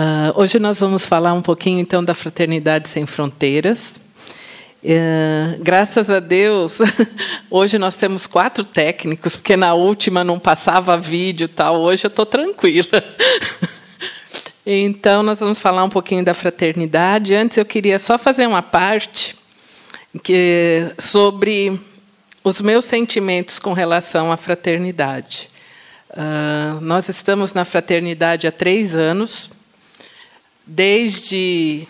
Uh, hoje nós vamos falar um pouquinho então da Fraternidade Sem Fronteiras. Uh, graças a Deus, hoje nós temos quatro técnicos, porque na última não passava vídeo tal. Hoje eu estou tranquila. então nós vamos falar um pouquinho da fraternidade. Antes eu queria só fazer uma parte que sobre os meus sentimentos com relação à fraternidade. Uh, nós estamos na fraternidade há três anos desde,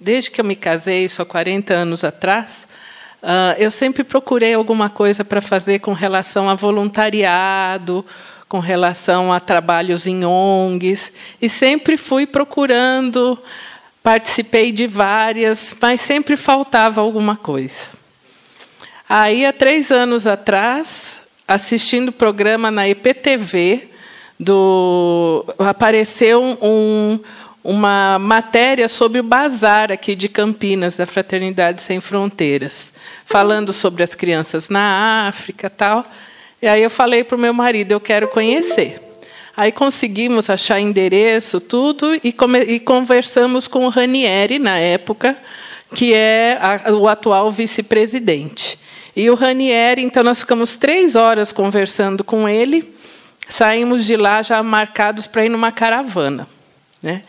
desde que eu me casei, há 40 anos atrás, uh, eu sempre procurei alguma coisa para fazer com relação a voluntariado, com relação a trabalhos em ONGs, e sempre fui procurando, participei de várias, mas sempre faltava alguma coisa. Aí, há três anos atrás, assistindo o programa na EPTV, do, apareceu um, uma matéria sobre o bazar aqui de Campinas, da Fraternidade Sem Fronteiras, falando sobre as crianças na África tal. E aí eu falei para o meu marido, eu quero conhecer. Aí conseguimos achar endereço, tudo, e, e conversamos com o Ranieri, na época, que é a, o atual vice-presidente. E o Ranieri, então, nós ficamos três horas conversando com ele, saímos de lá já marcados para ir numa caravana. Né?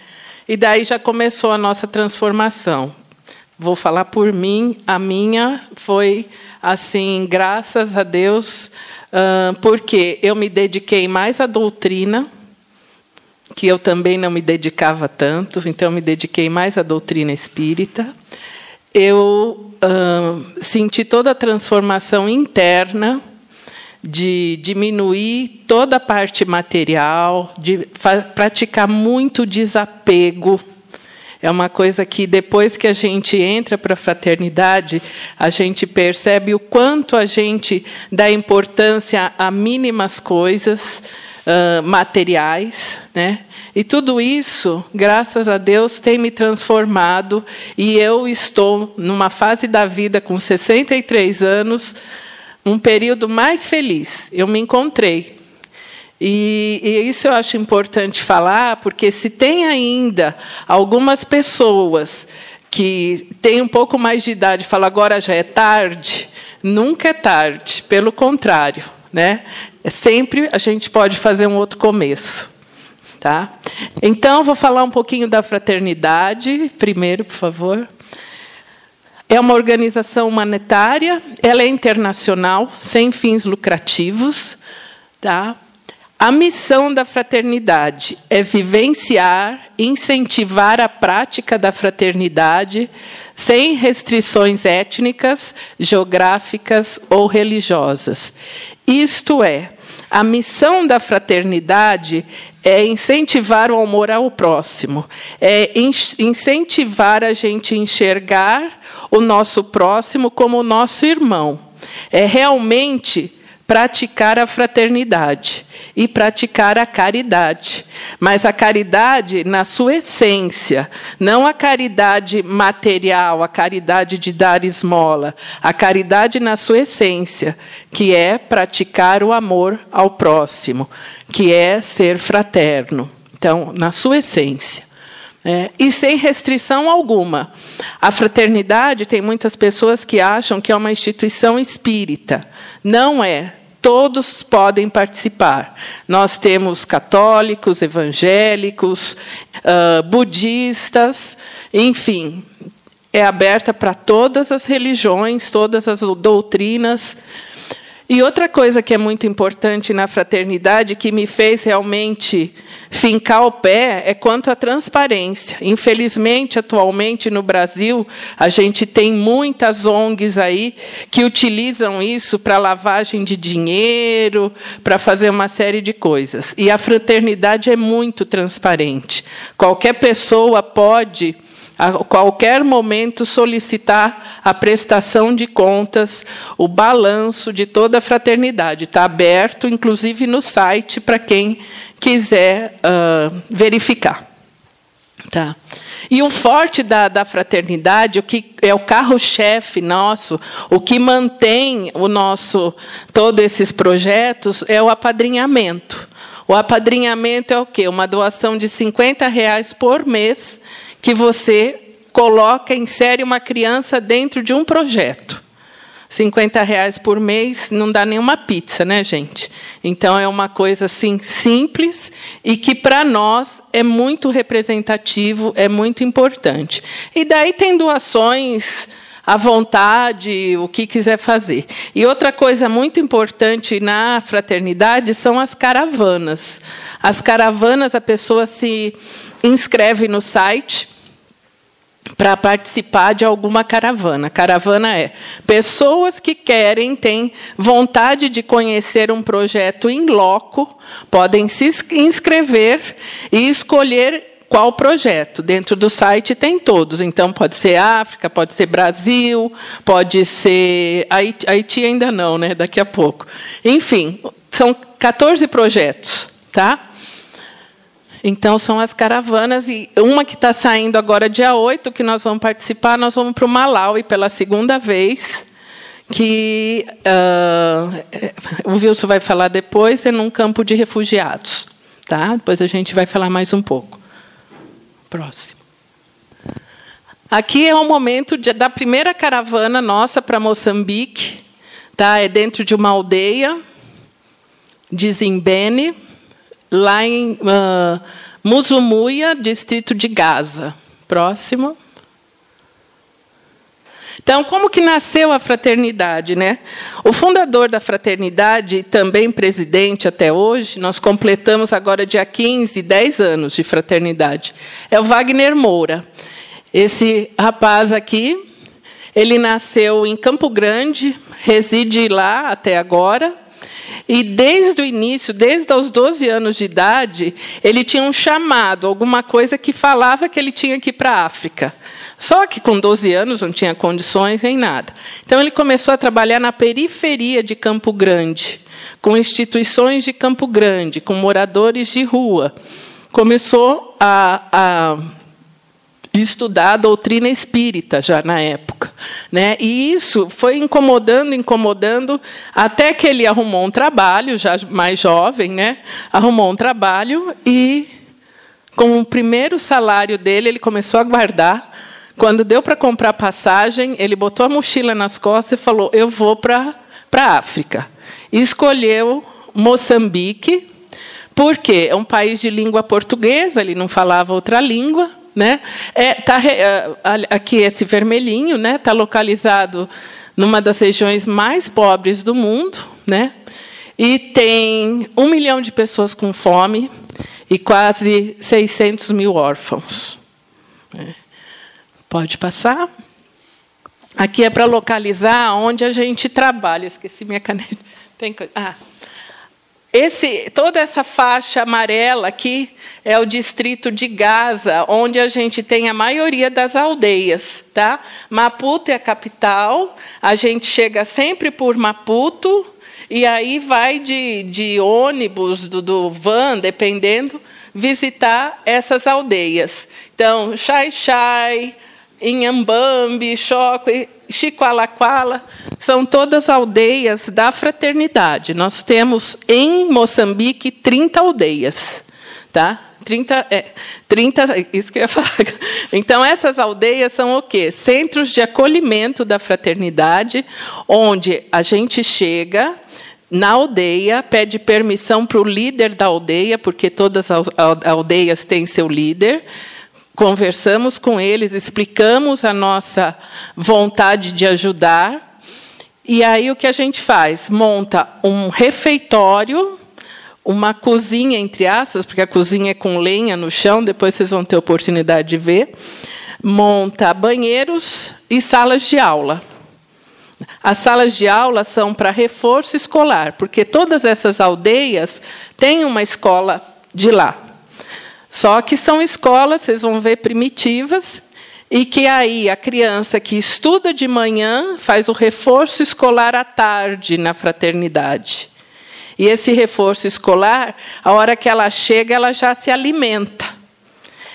E daí já começou a nossa transformação. Vou falar por mim, a minha foi assim, graças a Deus, porque eu me dediquei mais à doutrina, que eu também não me dedicava tanto, então me dediquei mais à doutrina espírita. Eu senti toda a transformação interna de diminuir toda a parte material, de praticar muito desapego. É uma coisa que depois que a gente entra para a fraternidade, a gente percebe o quanto a gente dá importância a mínimas coisas uh, materiais, né? E tudo isso, graças a Deus, tem me transformado e eu estou numa fase da vida com 63 anos um período mais feliz. Eu me encontrei. E, e, isso eu acho importante falar, porque se tem ainda algumas pessoas que têm um pouco mais de idade e falam agora já é tarde, nunca é tarde, pelo contrário. Né? É sempre a gente pode fazer um outro começo. Tá? Então, vou falar um pouquinho da fraternidade, primeiro, por favor. É uma organização humanitária, ela é internacional, sem fins lucrativos. Tá? A missão da fraternidade é vivenciar, incentivar a prática da fraternidade sem restrições étnicas, geográficas ou religiosas. Isto é, a missão da fraternidade é incentivar o amor ao próximo, é incentivar a gente a enxergar o nosso próximo como o nosso irmão. É realmente praticar a fraternidade e praticar a caridade. Mas a caridade na sua essência, não a caridade material, a caridade de dar esmola, a caridade na sua essência, que é praticar o amor ao próximo, que é ser fraterno. Então, na sua essência. É, e sem restrição alguma. A fraternidade tem muitas pessoas que acham que é uma instituição espírita. Não é todos podem participar. Nós temos católicos, evangélicos, uh, budistas, enfim, é aberta para todas as religiões, todas as doutrinas. E outra coisa que é muito importante na fraternidade, que me fez realmente fincar o pé, é quanto à transparência. Infelizmente, atualmente no Brasil, a gente tem muitas ONGs aí que utilizam isso para lavagem de dinheiro, para fazer uma série de coisas. E a fraternidade é muito transparente. Qualquer pessoa pode a qualquer momento solicitar a prestação de contas, o balanço de toda a fraternidade. Está aberto, inclusive, no site para quem quiser uh, verificar. Tá. E o forte da, da fraternidade, o que é o carro-chefe nosso, o que mantém o nosso todos esses projetos é o apadrinhamento. O apadrinhamento é o quê? Uma doação de 50 reais por mês que você coloca, insere uma criança dentro de um projeto. 50 reais por mês não dá nenhuma pizza, né, gente? Então é uma coisa assim simples e que para nós é muito representativo, é muito importante. E daí tem doações à vontade, o que quiser fazer. E outra coisa muito importante na fraternidade são as caravanas. As caravanas, a pessoa se inscreve no site para participar de alguma caravana. Caravana é pessoas que querem, têm vontade de conhecer um projeto em loco, podem se inscrever e escolher qual projeto. Dentro do site tem todos. Então, pode ser África, pode ser Brasil, pode ser. Haiti, Haiti ainda não, né? Daqui a pouco. Enfim, são 14 projetos. Tá? Então, são as caravanas, e uma que está saindo agora, dia 8, que nós vamos participar, nós vamos para o Malawi pela segunda vez, que uh, o Wilson vai falar depois, é num campo de refugiados. Tá? Depois a gente vai falar mais um pouco. Próximo. Aqui é o momento de, da primeira caravana nossa para Moçambique. Tá? É dentro de uma aldeia de Zimbene lá em uh, Musumuia, distrito de Gaza. Próximo. Então, como que nasceu a fraternidade, né? O fundador da fraternidade, também presidente até hoje, nós completamos agora dia 15, 10 anos de fraternidade. É o Wagner Moura. Esse rapaz aqui, ele nasceu em Campo Grande, reside lá até agora. E desde o início, desde os 12 anos de idade, ele tinha um chamado, alguma coisa que falava que ele tinha que ir para a África. Só que com 12 anos não tinha condições nem nada. Então ele começou a trabalhar na periferia de Campo Grande, com instituições de Campo Grande, com moradores de rua. Começou a, a estudar a doutrina espírita já na época. Né? E isso foi incomodando, incomodando, até que ele arrumou um trabalho, já mais jovem, né? arrumou um trabalho e, com o primeiro salário dele, ele começou a guardar. Quando deu para comprar passagem, ele botou a mochila nas costas e falou: Eu vou para a África. E escolheu Moçambique, porque é um país de língua portuguesa, ele não falava outra língua né? É, tá, é, aqui esse vermelhinho está né? Tá localizado numa das regiões mais pobres do mundo, né? e tem um milhão de pessoas com fome e quase 600 mil órfãos. É. Pode passar. Aqui é para localizar onde a gente trabalha. Esqueci minha caneta. Tem coisa. Ah, esse, toda essa faixa amarela aqui é o distrito de Gaza, onde a gente tem a maioria das aldeias. Tá? Maputo é a capital, a gente chega sempre por Maputo, e aí vai de, de ônibus, do, do van, dependendo, visitar essas aldeias. Então, Xai Xai, Inhambambi, Choco, Chicoalaquala, são todas aldeias da fraternidade. Nós temos em Moçambique 30 aldeias. Tá? 30, é, 30, isso que eu ia falar. Então, essas aldeias são o quê? Centros de acolhimento da fraternidade, onde a gente chega na aldeia, pede permissão para o líder da aldeia, porque todas as aldeias têm seu líder conversamos com eles, explicamos a nossa vontade de ajudar. E aí o que a gente faz? Monta um refeitório, uma cozinha, entre aspas, porque a cozinha é com lenha no chão, depois vocês vão ter oportunidade de ver. Monta banheiros e salas de aula. As salas de aula são para reforço escolar, porque todas essas aldeias têm uma escola de lá. Só que são escolas, vocês vão ver, primitivas, e que aí a criança que estuda de manhã faz o reforço escolar à tarde na fraternidade. E esse reforço escolar, a hora que ela chega, ela já se alimenta.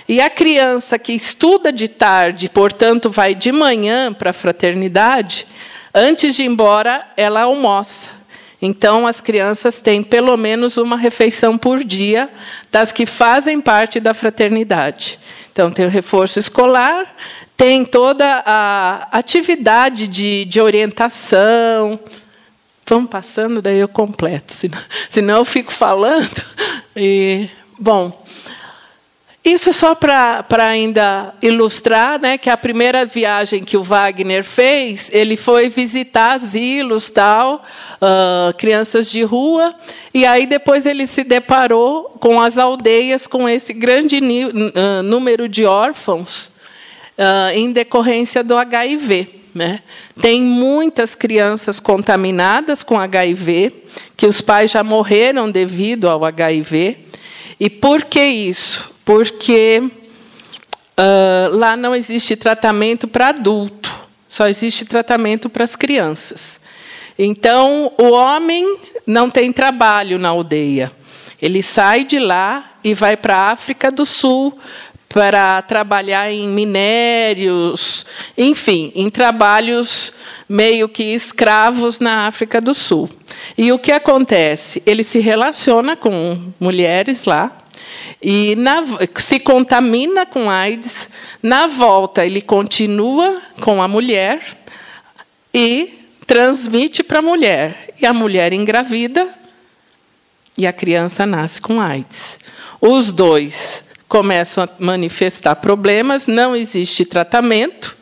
E a criança que estuda de tarde, portanto, vai de manhã para a fraternidade, antes de ir embora, ela almoça. Então, as crianças têm pelo menos uma refeição por dia das que fazem parte da fraternidade. Então, tem o reforço escolar, tem toda a atividade de, de orientação. Vamos passando, daí eu completo, senão, senão eu fico falando. E, bom, isso só para ainda ilustrar né, que a primeira viagem que o Wagner fez, ele foi visitar asilos, tal, uh, crianças de rua, e aí depois ele se deparou com as aldeias com esse grande uh, número de órfãos uh, em decorrência do HIV. Né? Tem muitas crianças contaminadas com HIV, que os pais já morreram devido ao HIV. E por que isso? Porque uh, lá não existe tratamento para adulto, só existe tratamento para as crianças. Então, o homem não tem trabalho na aldeia. Ele sai de lá e vai para a África do Sul para trabalhar em minérios, enfim, em trabalhos meio que escravos na África do Sul. E o que acontece? Ele se relaciona com mulheres lá e na, se contamina com AIDS. Na volta, ele continua com a mulher e transmite para a mulher. E a mulher engravida e a criança nasce com AIDS. Os dois começam a manifestar problemas, não existe tratamento.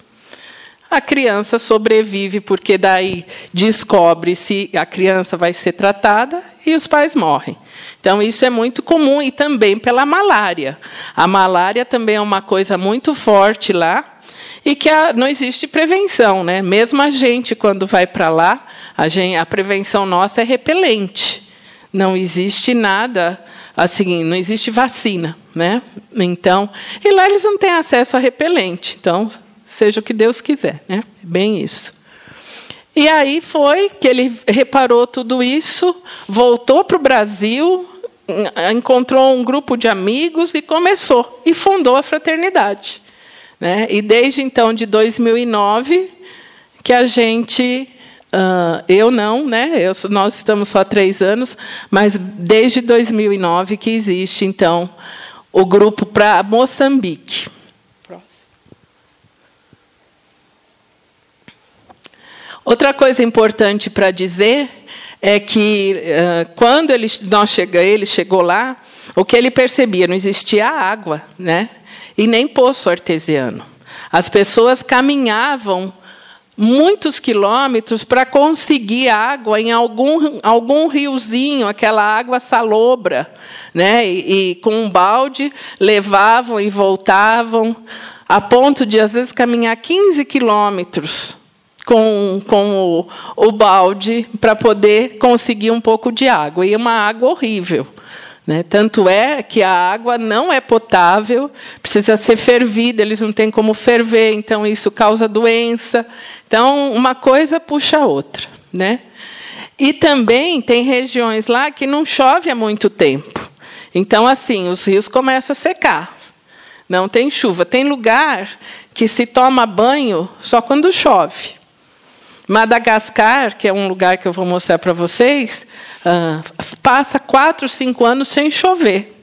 A criança sobrevive porque daí descobre se a criança vai ser tratada e os pais morrem. Então isso é muito comum e também pela malária. A malária também é uma coisa muito forte lá e que a, não existe prevenção, né? Mesmo a gente quando vai para lá, a, gente, a prevenção nossa é repelente. Não existe nada assim, não existe vacina, né? Então, e lá eles não têm acesso a repelente. Então, seja o que Deus quiser, né? Bem isso. E aí foi que ele reparou tudo isso, voltou para o Brasil, encontrou um grupo de amigos e começou e fundou a fraternidade, né? E desde então de 2009 que a gente Uh, eu não, né? Eu, nós estamos só há três anos, mas desde 2009 que existe, então, o grupo para Moçambique. Outra coisa importante para dizer é que uh, quando ele, nós chega, ele chegou lá, o que ele percebia não existia água, né? E nem poço artesiano. As pessoas caminhavam muitos quilômetros para conseguir água em algum, algum riozinho, aquela água salobra, né? E, e, com um balde levavam e voltavam, a ponto de às vezes caminhar 15 quilômetros com, com o, o balde para poder conseguir um pouco de água. E uma água horrível. Né? Tanto é que a água não é potável, precisa ser fervida, eles não têm como ferver, então isso causa doença. Então, uma coisa puxa a outra. Né? E também tem regiões lá que não chove há muito tempo. Então, assim, os rios começam a secar. Não tem chuva. Tem lugar que se toma banho só quando chove. Madagascar, que é um lugar que eu vou mostrar para vocês, uh, passa quatro, cinco anos sem chover.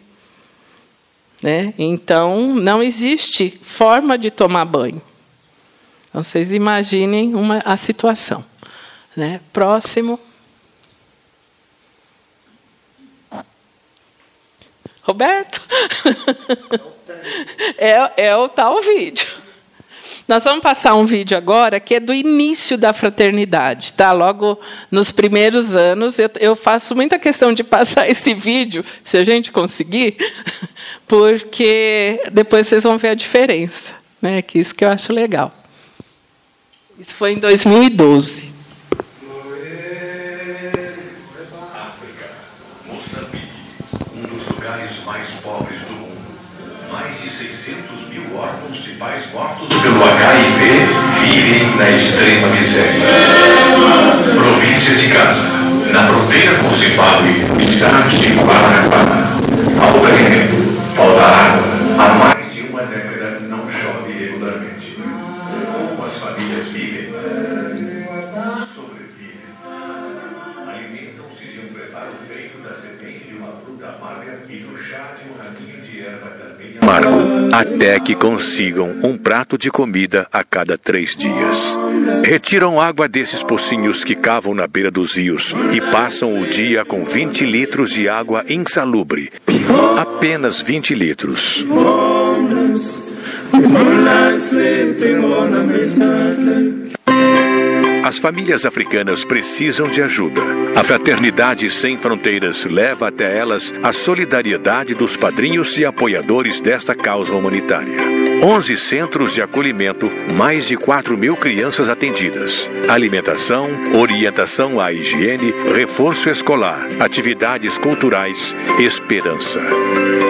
Né? Então, não existe forma de tomar banho. Então, vocês imaginem uma, a situação. Né? Próximo. Roberto? é, é o tal vídeo. Nós vamos passar um vídeo agora que é do início da fraternidade, tá? Logo nos primeiros anos, eu, eu faço muita questão de passar esse vídeo, se a gente conseguir, porque depois vocês vão ver a diferença, né? Que isso que eu acho legal. Isso foi em 2012. Pais mortos pelo HIV vivem na extrema miséria. Província de Gaza, na fronteira com Zimbábue, estado de Guaraquara. Falta alimento, falta água. Há mais de uma década Até que consigam um prato de comida a cada três dias. Retiram água desses pocinhos que cavam na beira dos rios e passam o dia com 20 litros de água insalubre. Apenas 20 litros. As famílias africanas precisam de ajuda. A Fraternidade Sem Fronteiras leva até elas a solidariedade dos padrinhos e apoiadores desta causa humanitária. 11 centros de acolhimento, mais de 4 mil crianças atendidas. Alimentação, orientação à higiene, reforço escolar, atividades culturais, esperança.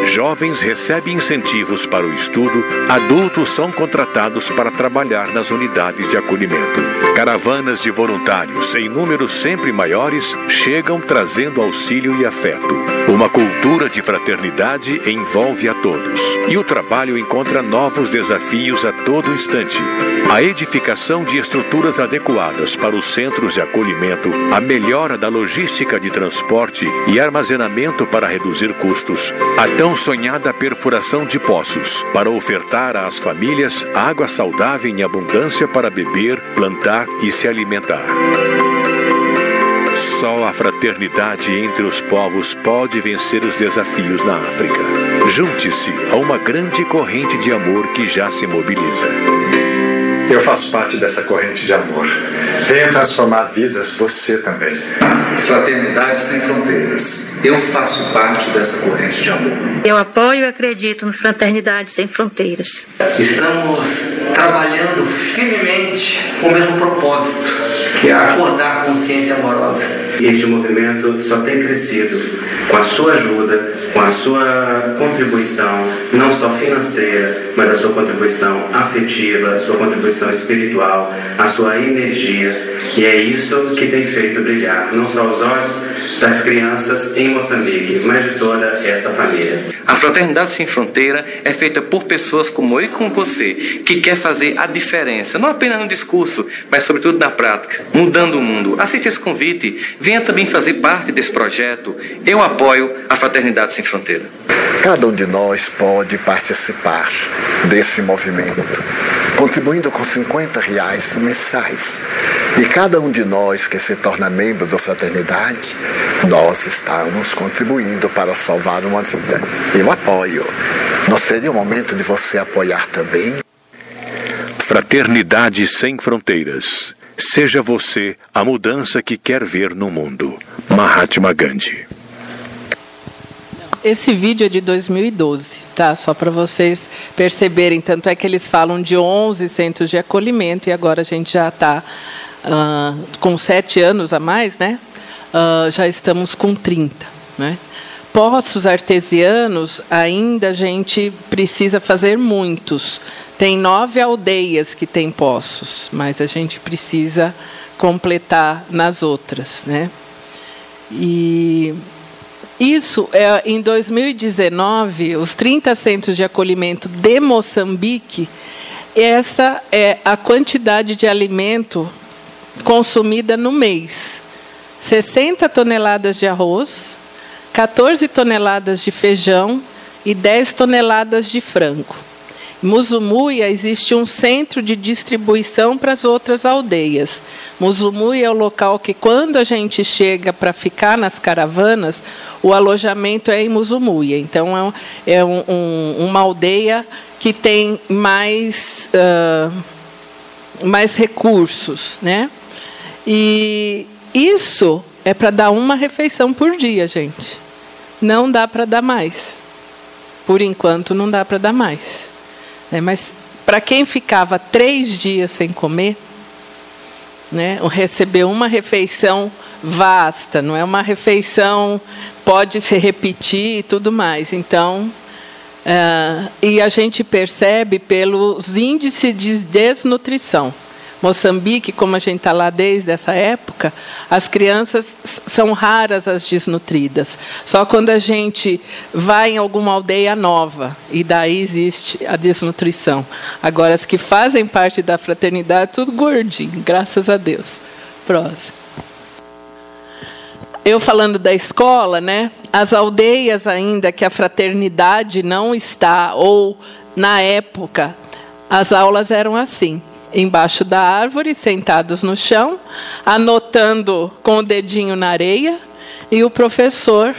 Jovens recebem incentivos para o estudo, adultos são contratados para trabalhar nas unidades de acolhimento. Caravanas de voluntários, em números sempre maiores, chegam trazendo auxílio e afeto. Uma cultura de fraternidade envolve a todos. E o trabalho encontra novos desafios a todo instante. A edificação de estruturas adequadas para os centros de acolhimento, a melhora da logística de transporte e armazenamento para reduzir custos, a tão sonhada perfuração de poços para ofertar às famílias água saudável em abundância para beber, plantar e se alimentar. Só a fraternidade entre os povos pode vencer os desafios na África. Junte-se a uma grande corrente de amor que já se mobiliza. Eu faço parte dessa corrente de amor. Venha transformar vidas, você também. Fraternidade Sem Fronteiras. Eu faço parte dessa corrente de amor. Eu apoio e acredito no Fraternidade Sem Fronteiras. Estamos trabalhando firmemente com o mesmo propósito, que é acordar a consciência amorosa. E este movimento só tem crescido com a sua ajuda, com a sua contribuição, não só financeira, mas a sua contribuição afetiva, a sua contribuição espiritual, a sua energia. E é isso que tem feito brilhar não só os olhos das crianças em Moçambique, mas de toda esta família. A Fraternidade Sem Fronteira é feita por pessoas como eu e como você, que quer fazer a diferença, não apenas no discurso, mas sobretudo na prática, mudando o mundo. Aceite esse convite, venha também fazer parte desse projeto. Eu apoio a Fraternidade Sem Fronteira. Cada um de nós pode participar desse movimento, contribuindo com 50 reais mensais. E cada um de nós que se torna membro da fraternidade, nós estamos contribuindo para salvar uma vida. Eu apoio. Não seria o momento de você apoiar também? Fraternidade Sem Fronteiras. Seja você a mudança que quer ver no mundo. Mahatma Gandhi. Esse vídeo é de 2012, tá? Só para vocês perceberem. Tanto é que eles falam de 11 centros de acolhimento e agora a gente já está uh, com sete anos a mais, né? Uh, já estamos com 30, né? Poços artesianos, ainda a gente precisa fazer muitos. Tem nove aldeias que têm poços, mas a gente precisa completar nas outras, né? E isso, é, em 2019, os 30 centros de acolhimento de Moçambique, essa é a quantidade de alimento consumida no mês. 60 toneladas de arroz, 14 toneladas de feijão e 10 toneladas de frango. Musumuia existe um centro de distribuição para as outras aldeias. Musumuia é o local que, quando a gente chega para ficar nas caravanas, o alojamento é em Musumuia. Então, é, é um, um, uma aldeia que tem mais, uh, mais recursos. Né? E isso é para dar uma refeição por dia, gente. Não dá para dar mais. Por enquanto, não dá para dar mais. Né? Mas para quem ficava três dias sem comer, né, receber uma refeição vasta, não é uma refeição pode se repetir e tudo mais. Então, uh, e a gente percebe pelos índices de desnutrição. Moçambique, como a gente está lá desde essa época, as crianças são raras as desnutridas. Só quando a gente vai em alguma aldeia nova, e daí existe a desnutrição. Agora, as que fazem parte da fraternidade, tudo gordinho, graças a Deus. Próximo. eu falando da escola, né? As aldeias ainda que a fraternidade não está ou na época as aulas eram assim, embaixo da árvore, sentados no chão, anotando com o dedinho na areia e o professor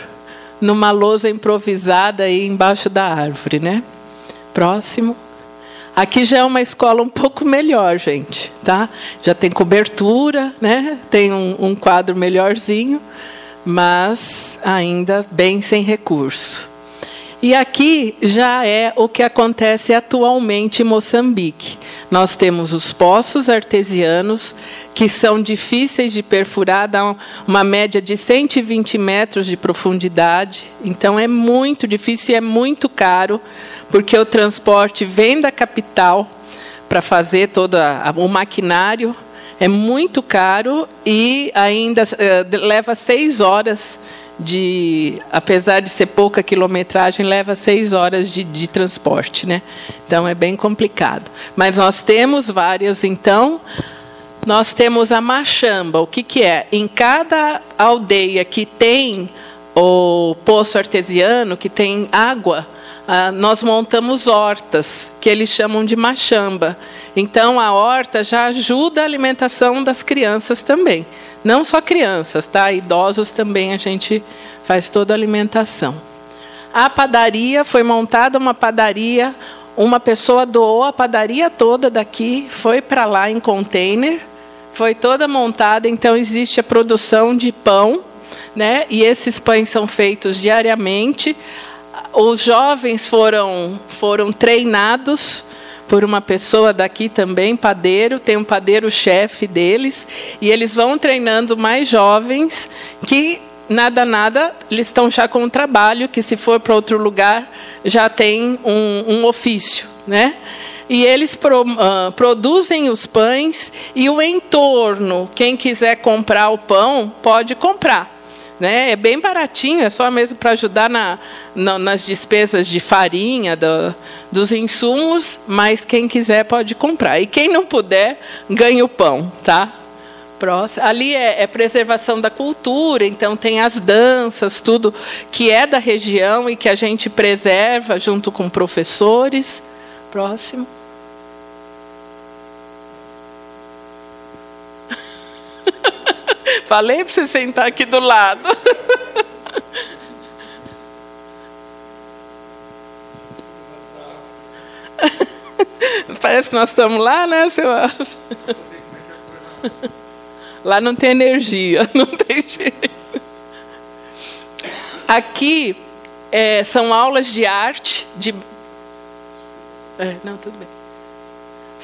numa lousa improvisada aí embaixo da árvore, né? Próximo. Aqui já é uma escola um pouco melhor, gente, tá? Já tem cobertura, né? Tem um, um quadro melhorzinho, mas ainda bem sem recurso. E aqui já é o que acontece atualmente em Moçambique. Nós temos os poços artesianos, que são difíceis de perfurar, dá uma média de 120 metros de profundidade. Então é muito difícil e é muito caro porque o transporte vem da capital para fazer todo o maquinário, é muito caro e ainda uh, leva seis horas de, apesar de ser pouca quilometragem, leva seis horas de, de transporte, né? Então é bem complicado. Mas nós temos vários, então. Nós temos a machamba. O que, que é? Em cada aldeia que tem o poço artesiano, que tem água, ah, nós montamos hortas, que eles chamam de machamba. Então, a horta já ajuda a alimentação das crianças também. Não só crianças, tá? Idosos também a gente faz toda a alimentação. A padaria foi montada uma padaria, uma pessoa doou a padaria toda daqui, foi para lá em container, foi toda montada, então existe a produção de pão, né? E esses pães são feitos diariamente os jovens foram, foram treinados por uma pessoa daqui também, padeiro, tem um padeiro-chefe deles, e eles vão treinando mais jovens que nada, nada, eles estão já com um trabalho, que se for para outro lugar, já tem um, um ofício, né? E eles pro, uh, produzem os pães e o entorno, quem quiser comprar o pão, pode comprar. Né? É bem baratinho, é só mesmo para ajudar na, na, nas despesas de farinha, do, dos insumos, mas quem quiser pode comprar. E quem não puder, ganha o pão, tá? Próximo. Ali é, é, preservação da cultura, então tem as danças, tudo que é da região e que a gente preserva junto com professores. Próximo. Falei para você sentar aqui do lado. Parece que nós estamos lá, né, seu Lá não tem energia, não tem jeito. Aqui é, são aulas de arte, de. É, não, tudo bem.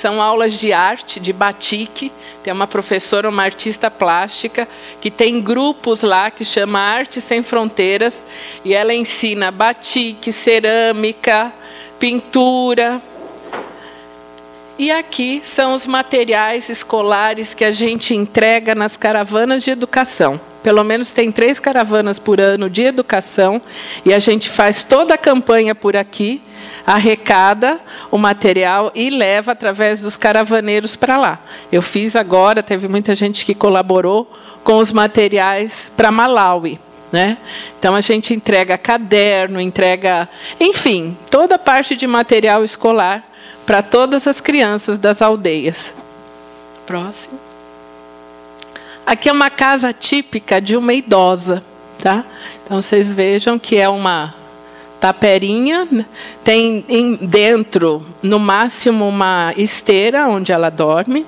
São aulas de arte, de batik. Tem uma professora, uma artista plástica, que tem grupos lá que chama Arte Sem Fronteiras. E ela ensina batik, cerâmica, pintura. E aqui são os materiais escolares que a gente entrega nas caravanas de educação. Pelo menos tem três caravanas por ano de educação e a gente faz toda a campanha por aqui arrecada o material e leva através dos caravaneiros para lá. Eu fiz agora, teve muita gente que colaborou com os materiais para Malawi. Né? Então a gente entrega caderno, entrega, enfim, toda a parte de material escolar para todas as crianças das aldeias. Próximo. Aqui é uma casa típica de uma idosa, tá? Então vocês vejam que é uma taperinha, tem dentro, no máximo, uma esteira onde ela dorme.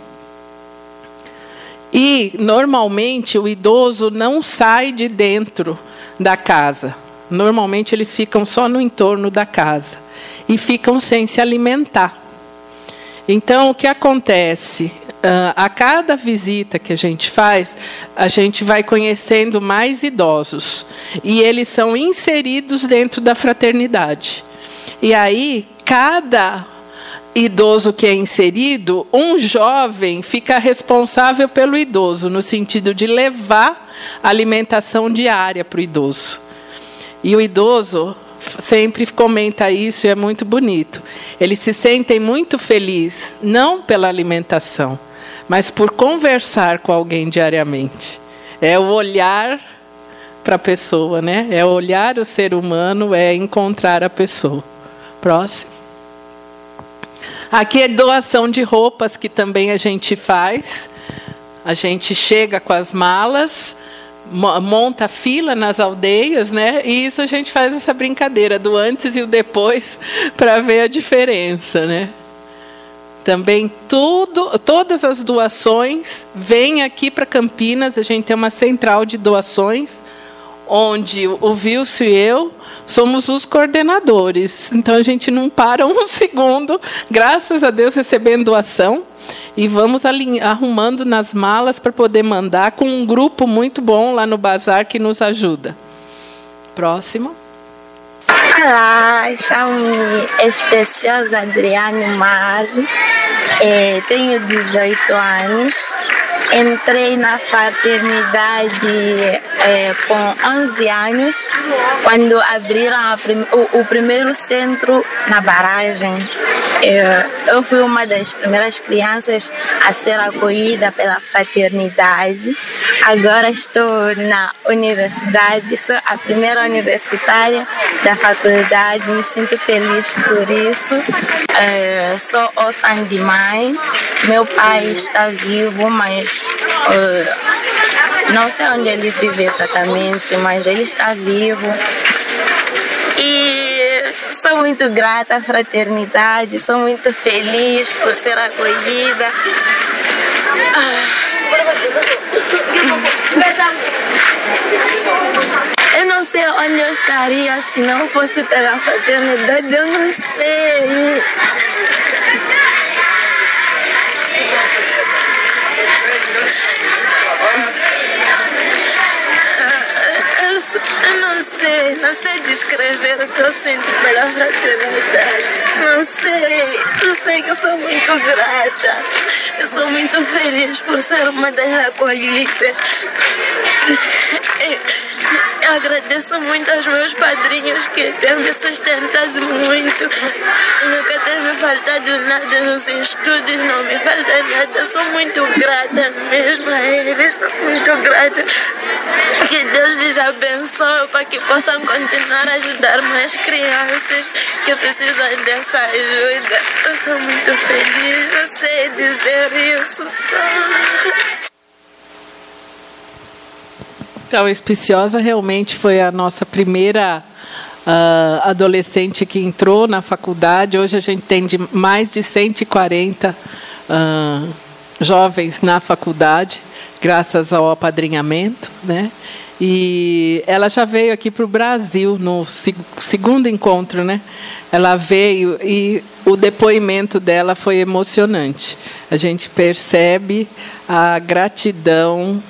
E, normalmente, o idoso não sai de dentro da casa. Normalmente, eles ficam só no entorno da casa. E ficam sem se alimentar. Então, o que acontece? Uh, a cada visita que a gente faz, a gente vai conhecendo mais idosos. E eles são inseridos dentro da fraternidade. E aí, cada idoso que é inserido, um jovem fica responsável pelo idoso, no sentido de levar alimentação diária para o idoso. E o idoso sempre comenta isso e é muito bonito. Eles se sentem muito felizes, não pela alimentação, mas por conversar com alguém diariamente. É o olhar para a pessoa, né? É olhar o ser humano, é encontrar a pessoa. Próximo. Aqui é doação de roupas que também a gente faz. A gente chega com as malas, monta fila nas aldeias, né? E isso a gente faz essa brincadeira do antes e o depois para ver a diferença, né? Também tudo, todas as doações vêm aqui para Campinas. A gente tem uma central de doações, onde o Vilso e eu somos os coordenadores. Então a gente não para um segundo, graças a Deus, recebendo doação. E vamos arrumando nas malas para poder mandar com um grupo muito bom lá no bazar que nos ajuda. Próximo. Olá, chamo-me Especiosa Adriane Maggi, é, tenho 18 anos, entrei na fraternidade é, com 11 anos, quando abriram prim o, o, primeiro centro na barragem. Eu, eu fui uma das primeiras crianças a ser acolhida pela fraternidade. Agora estou na universidade, sou a primeira universitária da faculdade, me sinto feliz por isso. É, sou órfã de mãe, meu pai está vivo, mas uh, não sei onde ele vive exatamente, mas ele está vivo. E sou muito grata à fraternidade, sou muito feliz por ser acolhida. Eu não sei onde eu estaria se não fosse pela fraternidade, eu não sei. Eu sei, não sei descrever o que eu sinto pela fraternidade. Não sei, eu sei que eu sou muito grata. Eu sou muito feliz por ser uma das acolhidas. Eu agradeço muito aos meus padrinhos que têm me sustentado muito. Nunca tem me faltado nada nos estudos, não me falta nada. Sou muito grata mesmo a eles, sou muito grata. Que Deus lhes abençoe para que possam continuar a ajudar mais crianças que precisam dessa ajuda. Eu sou muito feliz, eu sei dizer isso só. Então, Espiciosa realmente foi a nossa primeira uh, adolescente que entrou na faculdade. Hoje a gente tem de mais de 140 uh, jovens na faculdade, graças ao apadrinhamento, né? E ela já veio aqui para o Brasil no segundo encontro, né? Ela veio e o depoimento dela foi emocionante. A gente percebe a gratidão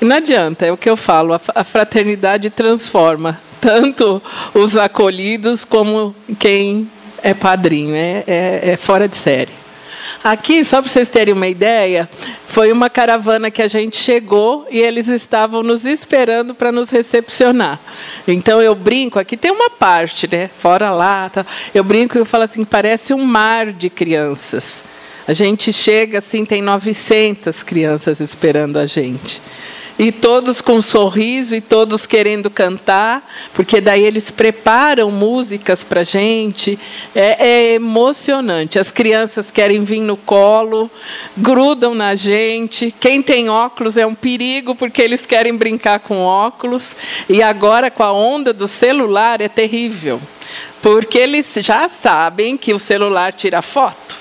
e não adianta, é o que eu falo, a fraternidade transforma tanto os acolhidos como quem é padrinho, é, é, é fora de série. Aqui, só para vocês terem uma ideia, foi uma caravana que a gente chegou e eles estavam nos esperando para nos recepcionar. Então eu brinco, aqui tem uma parte, né? Fora lá, tá, eu brinco e eu falo assim, parece um mar de crianças. A gente chega assim, tem 900 crianças esperando a gente e todos com um sorriso e todos querendo cantar, porque daí eles preparam músicas para gente. É, é, emocionante. As crianças querem vir no colo, grudam na gente. Quem tem óculos é um perigo, porque eles querem brincar com óculos. E agora, com a onda do celular, é terrível, porque eles já sabem que o celular tira foto.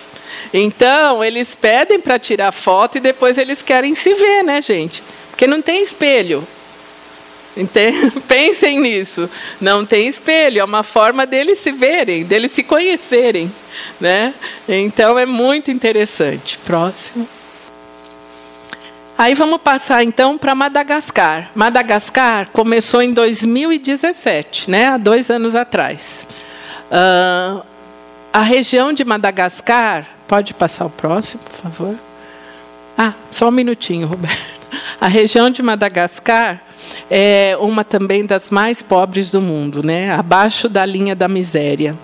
Então, eles pedem para tirar foto e depois eles querem se ver, né, gente? Porque não tem espelho. Pensem nisso. Não tem espelho, é uma forma deles se verem, deles se conhecerem. Né? Então é muito interessante. Próximo. Aí vamos passar então para Madagascar. Madagascar começou em 2017, né? há dois anos atrás. Uh, a região de Madagascar. Pode passar o próximo, por favor? Ah, só um minutinho, Roberto. A região de Madagascar é uma também das mais pobres do mundo, né? abaixo da linha da miséria.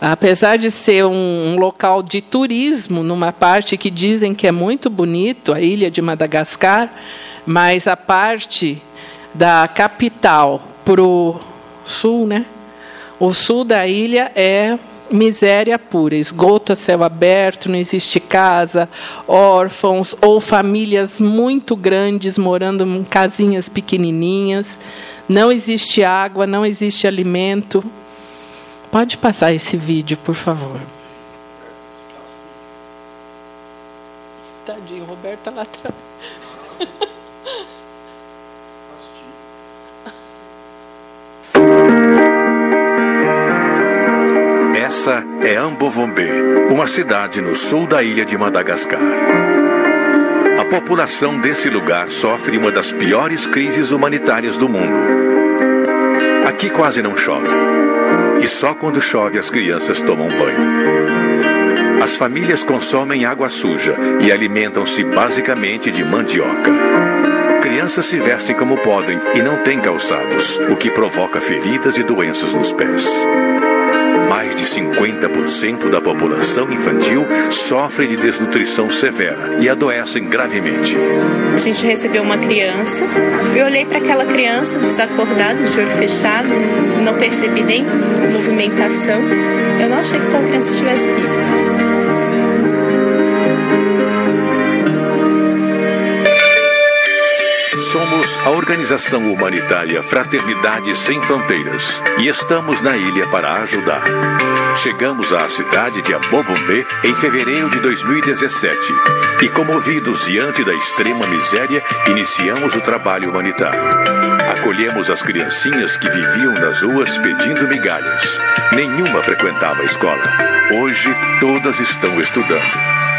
Apesar de ser um, um, local de turismo, numa parte que dizem que é muito bonito, a ilha de Madagascar, mas a parte da capital para o sul, né? O sul da ilha é miséria pura, esgoto a céu aberto, não existe casa, órfãos ou famílias muito grandes morando em casinhas pequenininhas, não existe água, não existe alimento. Pode passar esse vídeo, por favor. Tadinho, Roberta lá atrás. Essa é Ambovombe, uma cidade no sul da ilha de Madagascar. A população desse lugar sofre uma das piores crises humanitárias do mundo. Aqui quase não chove. E só quando chove as crianças tomam banho. As famílias consomem água suja e alimentam-se basicamente de mandioca. Crianças se vestem como podem e não têm calçados, o que provoca feridas e doenças nos pés mais de 50% da população infantil sofre de desnutrição severa e adoecem gravemente. A gente recebeu uma criança, eu olhei para aquela criança desacordada, de olho fechado, não percebi nem movimentação. Eu não achei que aquela criança estivesse viva. Somos a organização humanitária Fraternidade Sem Fronteiras e estamos na ilha para ajudar. Chegamos à cidade de Abovombe em fevereiro de 2017 e, comovidos diante da extrema miséria, iniciamos o trabalho humanitário. Acolhemos as criancinhas que viviam nas ruas pedindo migalhas. Nenhuma frequentava a escola. Hoje, todas estão estudando.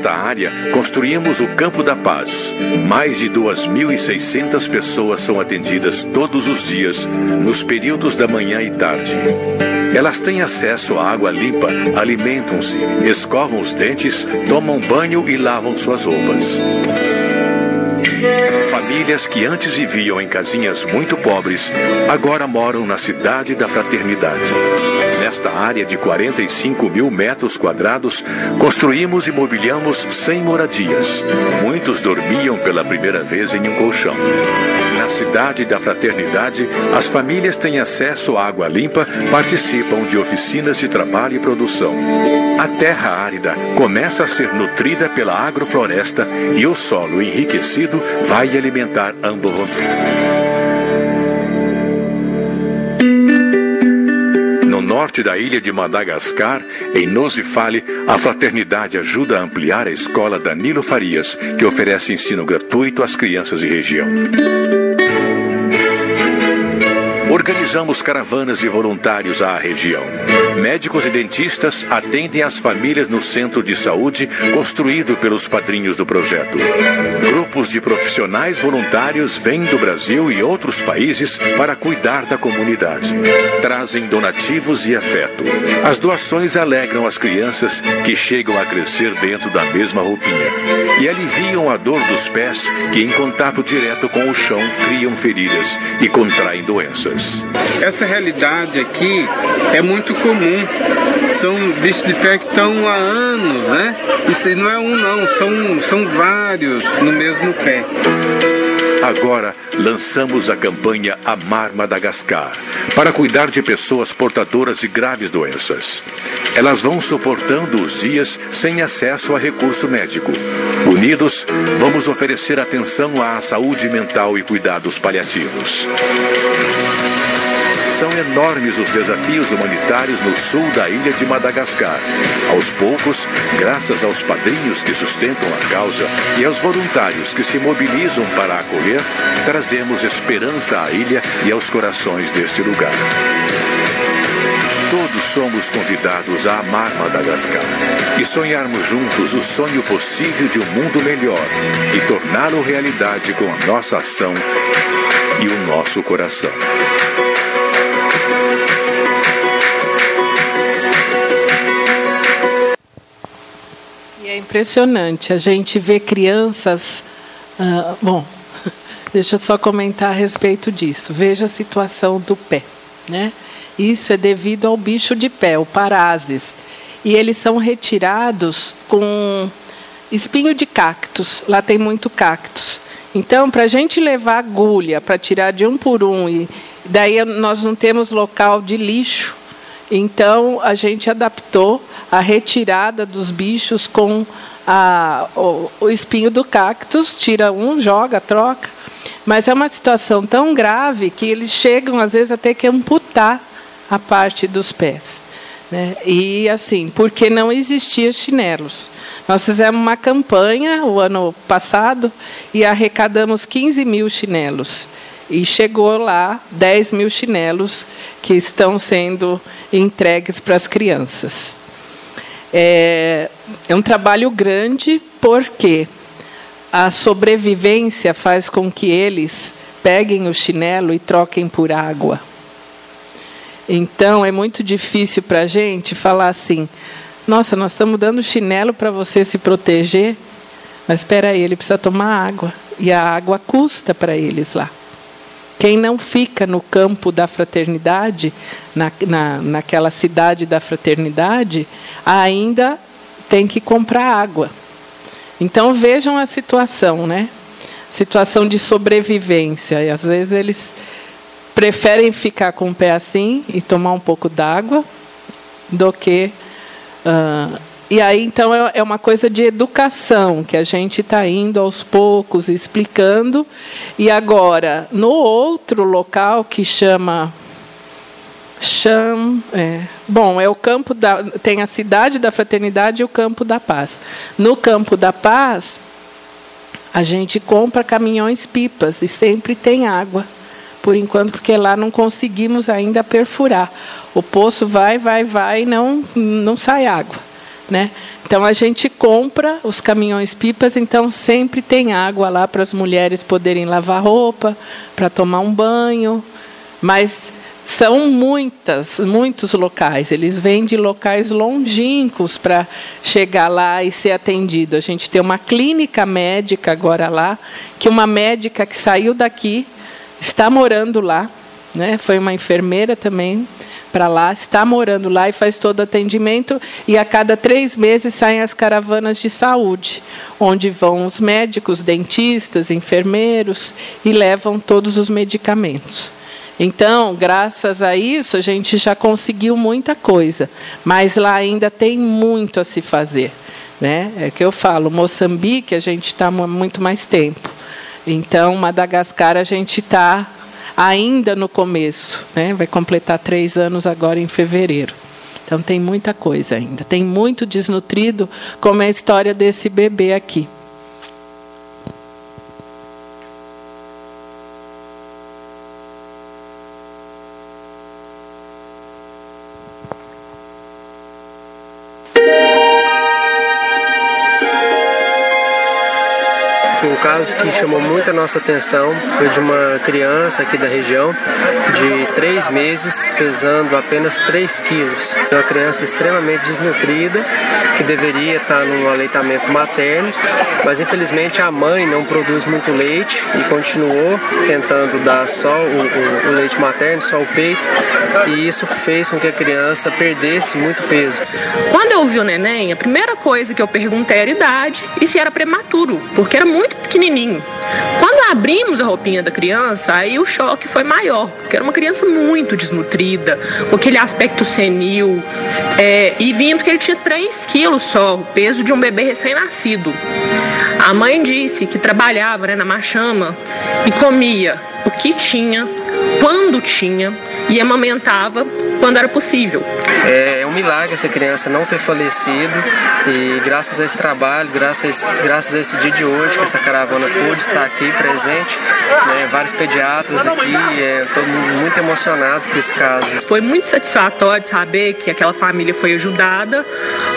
Nesta área, construímos o Campo da Paz. Mais de 2.600 pessoas são atendidas todos os dias, nos períodos da manhã e tarde. Elas têm acesso à água limpa, alimentam-se, escovam os dentes, tomam banho e lavam suas roupas. Famílias que antes viviam em casinhas muito pobres, agora moram na cidade da fraternidade. Nesta área de 45 mil metros quadrados, construímos e mobiliamos 100 moradias. Muitos dormiam pela primeira vez em um colchão. Na cidade da fraternidade, as famílias têm acesso à água limpa, participam de oficinas de trabalho e produção. A terra árida começa a ser nutrida pela agrofloresta e o solo enriquecido vai alimentar Ambovonte. norte da ilha de Madagascar, em Nosifale, a fraternidade ajuda a ampliar a escola Danilo Farias, que oferece ensino gratuito às crianças de região. Organizamos caravanas de voluntários à região. Médicos e dentistas atendem as famílias no centro de saúde construído pelos padrinhos do projeto. Grupos de profissionais voluntários vêm do Brasil e outros países para cuidar da comunidade. Trazem donativos e afeto. As doações alegram as crianças que chegam a crescer dentro da mesma roupinha e aliviam a dor dos pés que, em contato direto com o chão, criam feridas e contraem doenças. Essa realidade aqui é muito comum. São bichos de pé que estão há anos, né? Isso não é um não, são, são vários no mesmo pé. Agora lançamos a campanha Amar Madagascar para cuidar de pessoas portadoras de graves doenças. Elas vão suportando os dias sem acesso a recurso médico. Unidos, vamos oferecer atenção à saúde mental e cuidados paliativos. São enormes os desafios humanitários no sul da ilha de Madagascar. Aos poucos, graças aos padrinhos que sustentam a causa e aos voluntários que se mobilizam para acolher, trazemos esperança à ilha e aos corações deste lugar. Todos somos convidados a amar Madagascar e sonharmos juntos o sonho possível de um mundo melhor e torná-lo realidade com a nossa ação e o nosso coração. Impressionante. A gente vê crianças. Uh, bom, deixa eu só comentar a respeito disso. Veja a situação do pé, né? Isso é devido ao bicho de pé, o parásis. E eles são retirados com espinho de cactos. Lá tem muito cactus. Então, para a gente levar agulha para tirar de um por um, e daí nós não temos local de lixo, então a gente adaptou a retirada dos bichos com a, o, o espinho do cactus, tira um, joga, troca. Mas é uma situação tão grave que eles chegam, às vezes, a ter que amputar a parte dos pés. Né? E assim, porque não existia chinelos. Nós fizemos uma campanha o ano passado e arrecadamos 15 mil chinelos. E chegou lá 10 mil chinelos que estão sendo entregues para as crianças. É, é um trabalho grande porque a sobrevivência faz com que eles peguem o chinelo e troquem por água. Então é muito difícil para a gente falar assim: nossa, nós estamos dando chinelo para você se proteger, mas espera aí, ele precisa tomar água. E a água custa para eles lá. Quem não fica no campo da fraternidade, na, na, naquela cidade da fraternidade, ainda tem que comprar água. Então vejam a situação, né? Situação de sobrevivência. E às vezes eles preferem ficar com o pé assim e tomar um pouco d'água do que Uh, e aí, então, é, é uma coisa de educação que a gente está indo aos poucos explicando. E agora, no outro local que chama. Cham, é, bom, é o campo da. Tem a cidade da fraternidade e o campo da paz. No campo da paz, a gente compra caminhões pipas e sempre tem água. Por enquanto, porque lá não conseguimos ainda perfurar. O poço vai, vai, vai e não, não sai água. Né? Então a gente compra os caminhões pipas, então sempre tem água lá para as mulheres poderem lavar roupa, para tomar um banho, mas são muitas, muitos locais. Eles vêm de locais longínquos para chegar lá e ser atendido. A gente tem uma clínica médica agora lá, que uma médica que saiu daqui está morando lá, né? Foi uma enfermeira também para lá, está morando lá e faz todo atendimento. E a cada três meses saem as caravanas de saúde, onde vão os médicos, dentistas, enfermeiros e levam todos os medicamentos. Então, graças a isso, a gente já conseguiu muita coisa, mas lá ainda tem muito a se fazer. Né? É que eu falo, Moçambique a gente está muito mais tempo. Então, Madagascar a gente está ainda no começo, né? vai completar três anos agora em fevereiro. Então tem muita coisa ainda. Tem muito desnutrido, como é a história desse bebê aqui. Caso que chamou muito a nossa atenção foi de uma criança aqui da região de três meses, pesando apenas 3 quilos. É uma criança extremamente desnutrida, que deveria estar num aleitamento materno, mas infelizmente a mãe não produz muito leite e continuou tentando dar só o, o, o leite materno, só o peito, e isso fez com que a criança perdesse muito peso. Quando eu vi o neném, a primeira coisa que eu perguntei era a idade e se era prematuro, porque era muito pequenininho. Quando abrimos a roupinha da criança, aí o choque foi maior, porque era uma criança muito desnutrida, com aquele aspecto senil, é, e vimos que ele tinha 3 quilos só, o peso de um bebê recém-nascido. A mãe disse que trabalhava né, na machama e comia o que tinha, quando tinha, e amamentava quando era possível. É, um milagre essa criança não ter falecido e graças a esse trabalho, graças a esse, graças a esse dia de hoje que essa caravana pôde estar aqui presente, né, vários pediatras aqui, é, todo mundo muito emocionado com esse caso. Foi muito satisfatório saber que aquela família foi ajudada,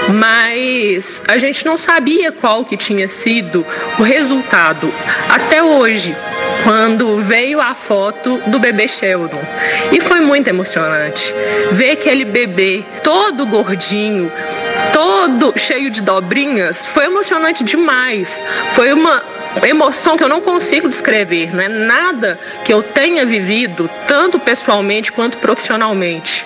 mas a gente não sabia qual que tinha sido o resultado até hoje quando veio a foto do bebê Sheldon. E foi muito emocionante ver aquele bebê todo gordinho, todo cheio de dobrinhas. Foi emocionante demais. Foi uma emoção que eu não consigo descrever, não é nada que eu tenha vivido, tanto pessoalmente quanto profissionalmente.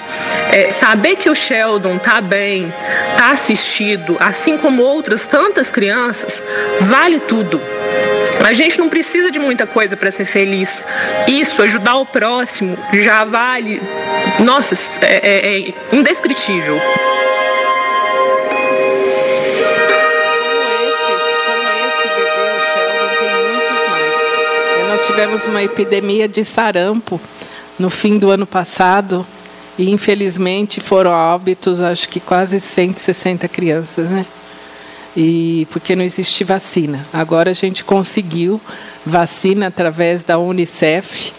É, saber que o Sheldon está bem, está assistido, assim como outras tantas crianças, vale tudo. A gente não precisa de muita coisa para ser feliz. Isso, ajudar o próximo, já vale. Nossa, é, é, é indescritível. Tivemos uma epidemia de sarampo no fim do ano passado e infelizmente foram óbitos acho que quase 160 crianças, né? E porque não existe vacina. Agora a gente conseguiu vacina através da UNICEF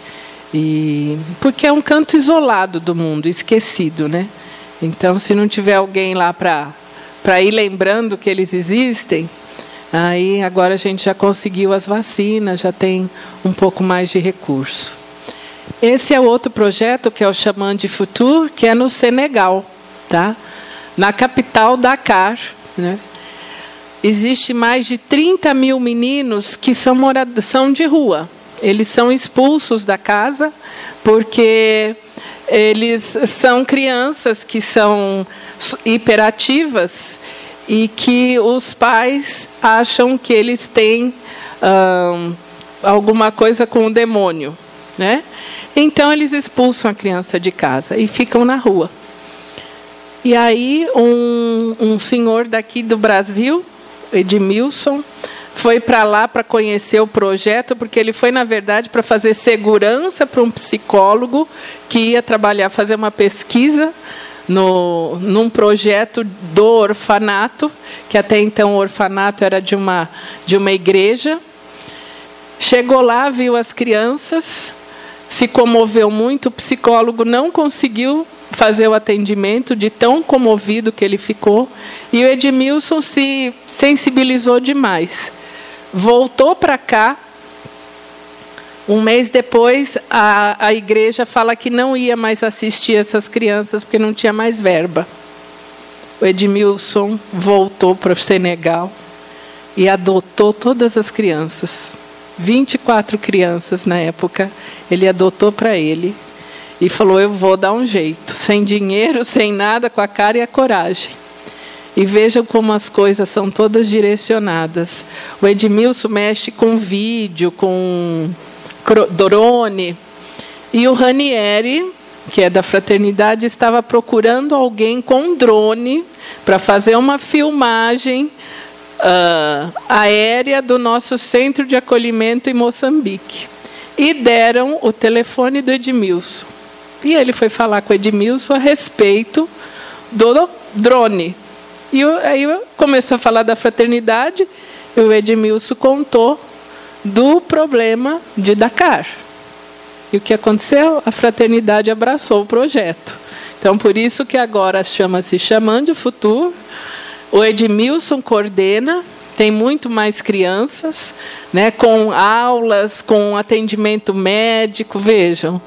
e porque é um canto isolado do mundo, esquecido, né? Então se não tiver alguém lá para para ir lembrando que eles existem, Aí agora a gente já conseguiu as vacinas, já tem um pouco mais de recurso. Esse é outro projeto que é o Chaman de Futur, que é no Senegal, tá? Na capital Dakar, né? Existe mais de 30 mil meninos que são, morados, são de rua. Eles são expulsos da casa porque eles são crianças que são hiperativas e que os pais acham que eles têm hum, alguma coisa com o demônio, né? Então eles expulsam a criança de casa e ficam na rua. E aí um, um senhor daqui do Brasil, Edmilson, foi para lá para conhecer o projeto, porque ele foi, na verdade, para fazer segurança para um psicólogo que ia trabalhar, fazer uma pesquisa no, num projeto do orfanato, que até então o orfanato era de uma, de uma igreja. Chegou lá, viu as crianças, se comoveu muito, o psicólogo não conseguiu fazer o atendimento de tão comovido que ele ficou, e o Edmilson se sensibilizou demais. Voltou para cá, um mês depois, a, a igreja fala que não ia mais assistir essas crianças porque não tinha mais verba. O Edmilson voltou para o Senegal e adotou todas as crianças. 24 crianças na época, ele adotou para ele e falou: Eu vou dar um jeito, sem dinheiro, sem nada, com a cara e a coragem. E vejam como as coisas são todas direcionadas. O Edmilson mexe com vídeo, com drone. E o Ranieri, que é da fraternidade, estava procurando alguém com drone para fazer uma filmagem uh, aérea do nosso centro de acolhimento em Moçambique. E deram o telefone do Edmilson. E ele foi falar com o Edmilson a respeito do drone. E aí começou a falar da fraternidade, e o Edmilson contou do problema de Dakar. E o que aconteceu? A fraternidade abraçou o projeto. Então, por isso que agora chama-se Chamando o Futuro. O Edmilson coordena, tem muito mais crianças, né, com aulas, com atendimento médico, vejam.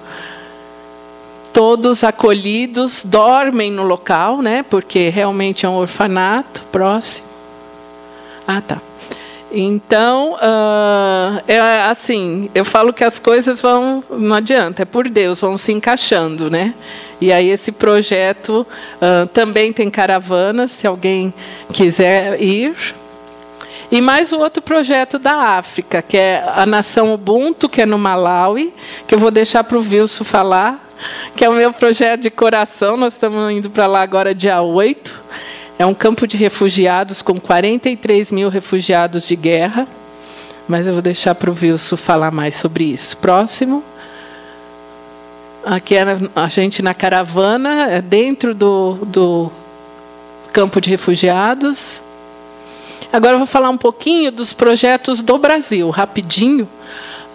Todos acolhidos, dormem no local, né, porque realmente é um orfanato próximo. Ah, tá. Então, uh, é assim, eu falo que as coisas vão, não adianta, é por Deus, vão se encaixando, né? E aí esse projeto uh, também tem caravanas, se alguém quiser ir. E mais o outro projeto da África, que é a Nação Ubuntu, que é no Malawi, que eu vou deixar para o Wilson falar, que é o meu projeto de coração, nós estamos indo para lá agora dia 8. É um campo de refugiados com 43 mil refugiados de guerra. Mas eu vou deixar para o Wilson falar mais sobre isso. Próximo. Aqui é a gente na caravana, é dentro do, do campo de refugiados. Agora eu vou falar um pouquinho dos projetos do Brasil, rapidinho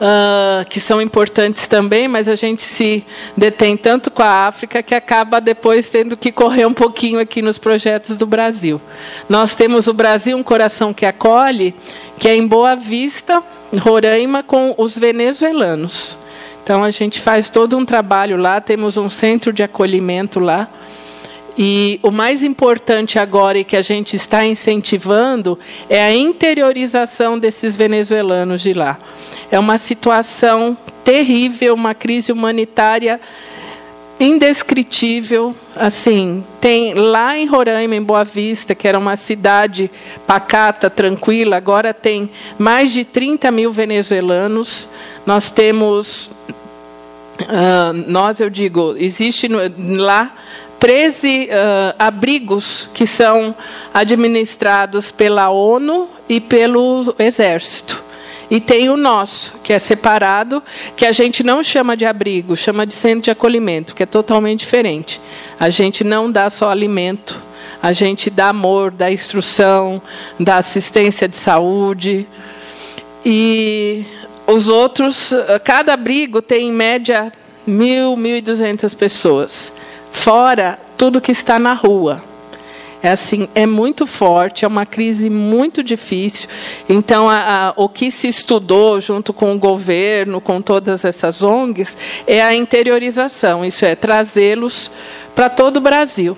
uh, que são importantes também, mas a gente se detém tanto com a África que acaba depois tendo que correr um pouquinho aqui nos projetos do Brasil. Nós temos o Brasil um coração que acolhe, que é em Boa Vista, Roraima, com os venezuelanos. Então a gente faz todo um trabalho lá, temos um centro de acolhimento lá. E o mais importante agora e que a gente está incentivando é a interiorização desses venezuelanos de lá. É uma situação terrível, uma crise humanitária indescritível. Assim, tem lá em Roraima, em Boa Vista, que era uma cidade pacata, tranquila, agora tem mais de 30 mil venezuelanos. Nós temos, uh, nós eu digo, existe no, lá 13 uh, abrigos que são administrados pela ONU e pelo Exército. E tem o nosso, que é separado, que a gente não chama de abrigo, chama de centro de acolhimento, que é totalmente diferente. A gente não dá só alimento, a gente dá amor, dá instrução, dá assistência de saúde. E os outros, cada abrigo tem em média mil, mil e duzentas pessoas fora tudo que está na rua. É assim, é muito forte, é uma crise muito difícil. Então, a, a, o que se estudou junto com o governo, com todas essas ONGs, é a interiorização. Isso é trazê-los para todo o Brasil.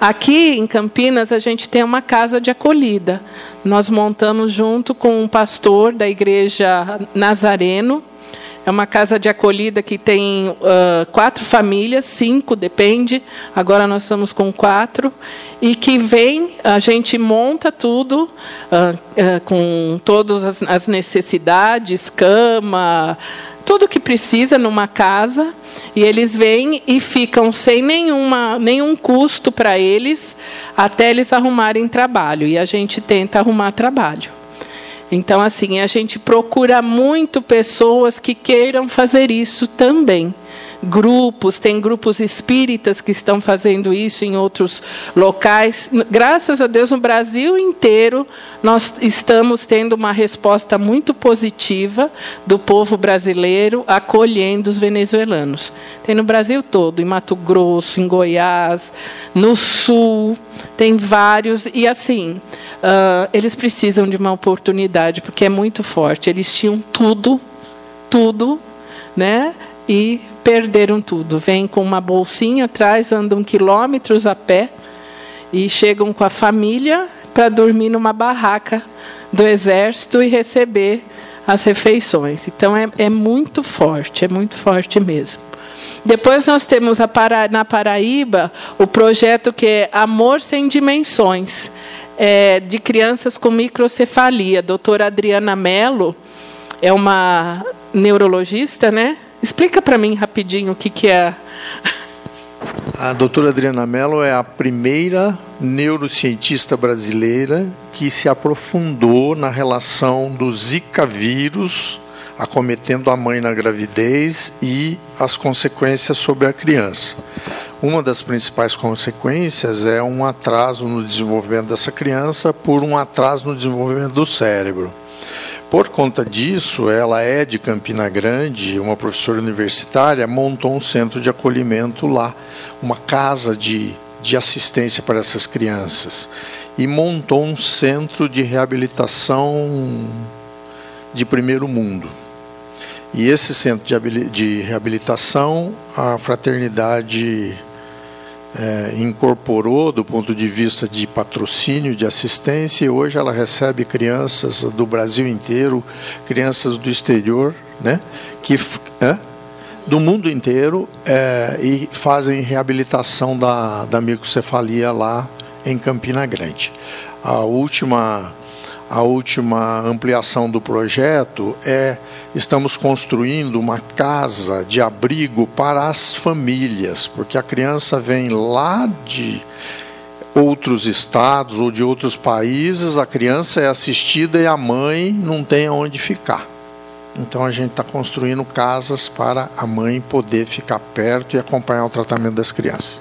Aqui em Campinas a gente tem uma casa de acolhida. Nós montamos junto com um pastor da igreja Nazareno, é uma casa de acolhida que tem uh, quatro famílias, cinco, depende. Agora nós estamos com quatro. E que vem, a gente monta tudo uh, uh, com todas as, as necessidades, cama, tudo que precisa numa casa. E eles vêm e ficam sem nenhuma, nenhum custo para eles até eles arrumarem trabalho. E a gente tenta arrumar trabalho. Então, assim, a gente procura muito pessoas que queiram fazer isso também. Grupos, tem grupos espíritas que estão fazendo isso em outros locais. Graças a Deus, no Brasil inteiro, nós estamos tendo uma resposta muito positiva do povo brasileiro acolhendo os venezuelanos. Tem no Brasil todo, em Mato Grosso, em Goiás, no Sul, tem vários. E assim, uh, eles precisam de uma oportunidade, porque é muito forte. Eles tinham tudo, tudo, né? E perderam tudo. Vêm com uma bolsinha atrás, andam quilômetros a pé e chegam com a família para dormir numa barraca do exército e receber as refeições. Então é, é muito forte, é muito forte mesmo. Depois nós temos Para, na Paraíba o projeto que é Amor Sem Dimensões é, de crianças com microcefalia. A doutora Adriana Mello é uma neurologista, né? Explica para mim rapidinho o que, que é. A doutora Adriana Mello é a primeira neurocientista brasileira que se aprofundou na relação do Zika vírus acometendo a mãe na gravidez e as consequências sobre a criança. Uma das principais consequências é um atraso no desenvolvimento dessa criança por um atraso no desenvolvimento do cérebro. Por conta disso, ela é de Campina Grande, uma professora universitária, montou um centro de acolhimento lá, uma casa de, de assistência para essas crianças. E montou um centro de reabilitação de primeiro mundo. E esse centro de reabilitação, a fraternidade é, incorporou do ponto de vista de patrocínio, de assistência, e hoje ela recebe crianças do Brasil inteiro, crianças do exterior, né, que, é, do mundo inteiro, é, e fazem reabilitação da, da microcefalia lá em Campina Grande. A última a última ampliação do projeto é estamos construindo uma casa de abrigo para as famílias, porque a criança vem lá de outros estados ou de outros países, a criança é assistida e a mãe não tem aonde ficar. Então a gente está construindo casas para a mãe poder ficar perto e acompanhar o tratamento das crianças.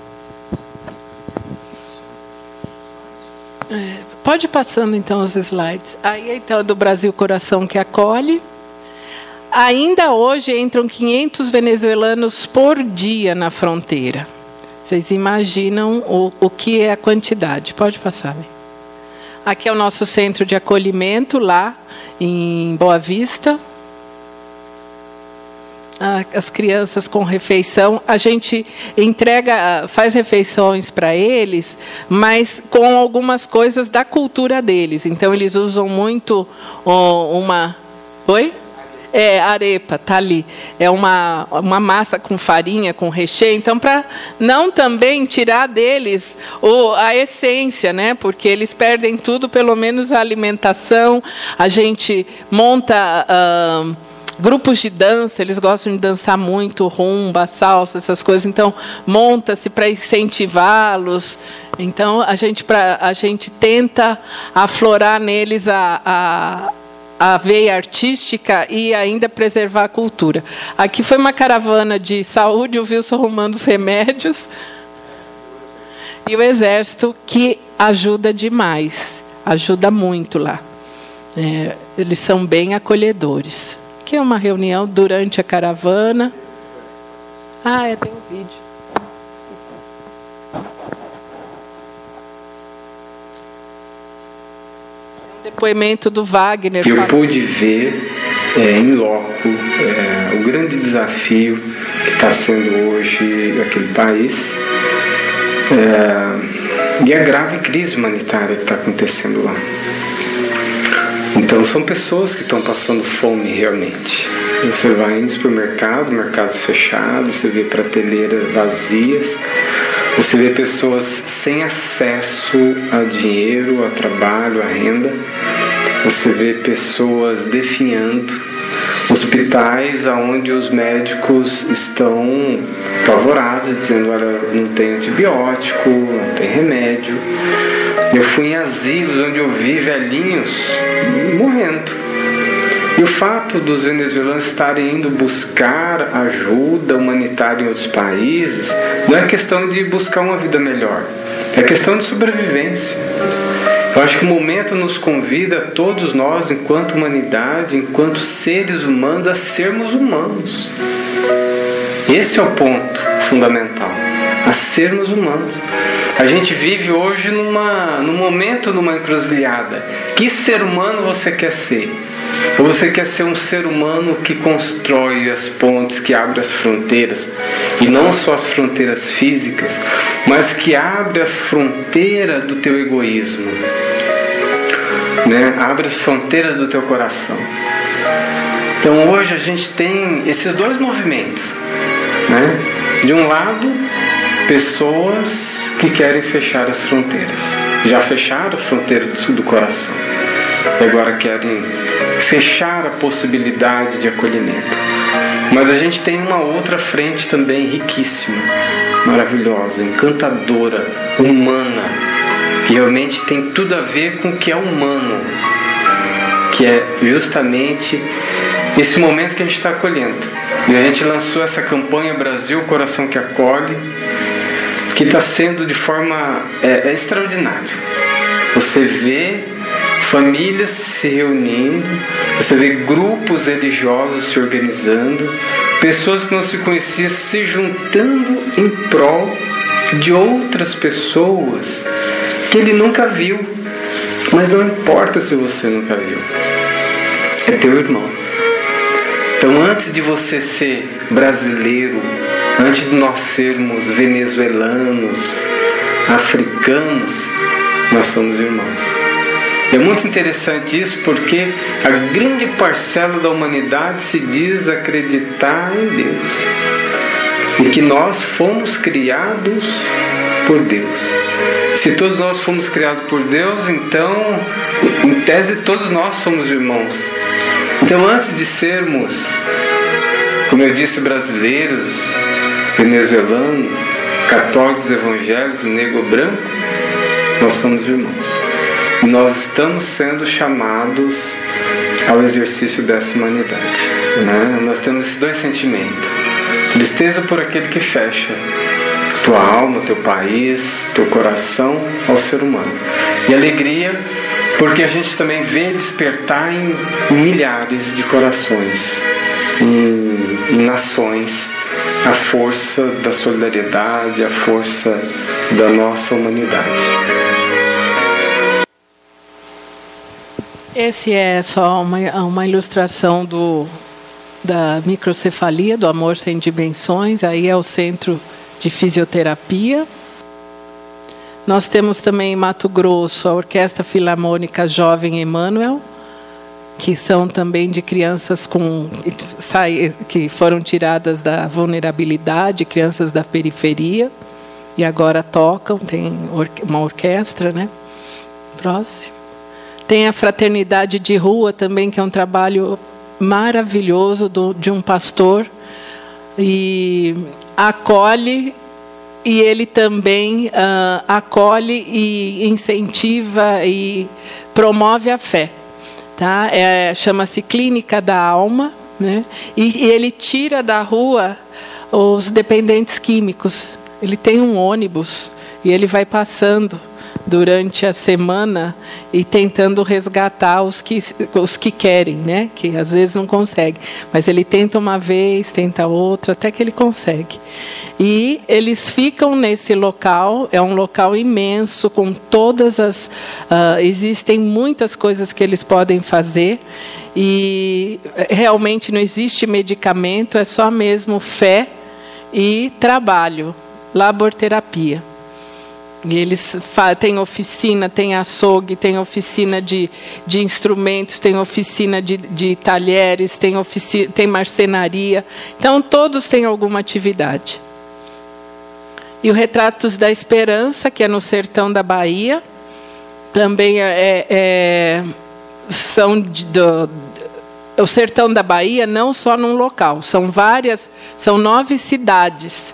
Pode ir passando então os slides. Aí então é do Brasil Coração que acolhe. Ainda hoje entram 500 venezuelanos por dia na fronteira. Vocês imaginam o, o que é a quantidade? Pode passar. Né? Aqui é o nosso centro de acolhimento lá em Boa Vista. As crianças com refeição. A gente entrega, faz refeições para eles, mas com algumas coisas da cultura deles. Então eles usam muito uma. Oi? É, arepa, tá ali. É uma, uma massa com farinha, com recheio. Então, para não também tirar deles o, a essência, né? Porque eles perdem tudo, pelo menos a alimentação. A gente monta. Uh, grupos de dança, eles gostam de dançar muito, rumba, salsa, essas coisas. Então, monta-se para incentivá-los. Então, a gente, pra, a gente tenta aflorar neles a, a, a veia artística e ainda preservar a cultura. Aqui foi uma caravana de saúde, o Wilson arrumando os remédios. E o exército que ajuda demais, ajuda muito lá. É, eles são bem acolhedores que é uma reunião durante a caravana. Ah, é, tem um vídeo. Um depoimento do Wagner. Eu pude ver é, em loco é, o grande desafio que está sendo hoje aquele país é, e a grave crise humanitária que está acontecendo lá. Então são pessoas que estão passando fome realmente. Você vai no supermercado, mercados fechados, você vê prateleiras vazias, você vê pessoas sem acesso a dinheiro, a trabalho, a renda. Você vê pessoas definhando, hospitais onde os médicos estão apavorados, dizendo: olha, não tem antibiótico, não tem remédio. Eu fui em asilos onde eu vi velhinhos morrendo. E o fato dos venezuelanos estarem indo buscar ajuda humanitária em outros países não é questão de buscar uma vida melhor, é questão de sobrevivência. Eu acho que o momento nos convida, todos nós, enquanto humanidade, enquanto seres humanos, a sermos humanos. Esse é o ponto fundamental, a sermos humanos. A gente vive hoje numa, num momento numa encruzilhada. Que ser humano você quer ser? Ou você quer ser um ser humano que constrói as pontes, que abre as fronteiras, e não só as fronteiras físicas, mas que abre a fronteira do teu egoísmo, né? abre as fronteiras do teu coração. Então hoje a gente tem esses dois movimentos. Né? De um lado, pessoas que querem fechar as fronteiras. Já fecharam a fronteira do coração. E agora querem fechar a possibilidade de acolhimento. Mas a gente tem uma outra frente também riquíssima, maravilhosa, encantadora, humana, que realmente tem tudo a ver com o que é humano, que é justamente esse momento que a gente está acolhendo. E a gente lançou essa campanha Brasil, Coração que Acolhe, que está sendo de forma é, é extraordinária. Você vê famílias se reunindo, você vê grupos religiosos se organizando, pessoas que não se conheciam se juntando em prol de outras pessoas que ele nunca viu. Mas não importa se você nunca viu, é teu irmão. Então, antes de você ser brasileiro, Antes de nós sermos venezuelanos, africanos, nós somos irmãos. É muito interessante isso porque a grande parcela da humanidade se diz acreditar em Deus e que nós fomos criados por Deus. Se todos nós fomos criados por Deus, então, em tese, todos nós somos irmãos. Então, antes de sermos, como eu disse, brasileiros, venezuelanos, católicos, evangélicos, negro branco, nós somos irmãos. E nós estamos sendo chamados ao exercício dessa humanidade. Né? Nós temos esses dois sentimentos: tristeza por aquele que fecha tua alma, teu país, teu coração ao ser humano, e alegria porque a gente também vê despertar em milhares de corações, em, em nações a força da solidariedade, a força da nossa humanidade. Esse é só uma, uma ilustração do, da microcefalia, do Amor Sem Dimensões, aí é o centro de fisioterapia. Nós temos também em Mato Grosso a Orquestra Filarmônica Jovem Emanuel, que são também de crianças com que foram tiradas da vulnerabilidade, crianças da periferia e agora tocam, tem uma orquestra, né? Próximo. Tem a Fraternidade de Rua também, que é um trabalho maravilhoso do, de um pastor e acolhe e ele também uh, acolhe e incentiva e promove a fé tá? É, Chama-se Clínica da Alma, né? E, e, ele tira da rua os dependentes químicos. Ele tem um ônibus e ele vai passando durante a semana e tentando resgatar os que, os que querem, né? que às vezes não consegue. Mas ele tenta uma vez, tenta outra, até que ele consegue. E eles ficam nesse local, é um local imenso, com todas as. Uh, existem muitas coisas que eles podem fazer. E realmente não existe medicamento, é só mesmo fé e trabalho, laborterapia. E eles têm oficina, tem açougue, tem oficina de, de instrumentos, tem oficina de, de talheres, tem, oficina, tem marcenaria. Então, todos têm alguma atividade. E o Retratos da Esperança, que é no sertão da Bahia, também é, é, é são de, do, o sertão da Bahia não só num local, são várias, são nove cidades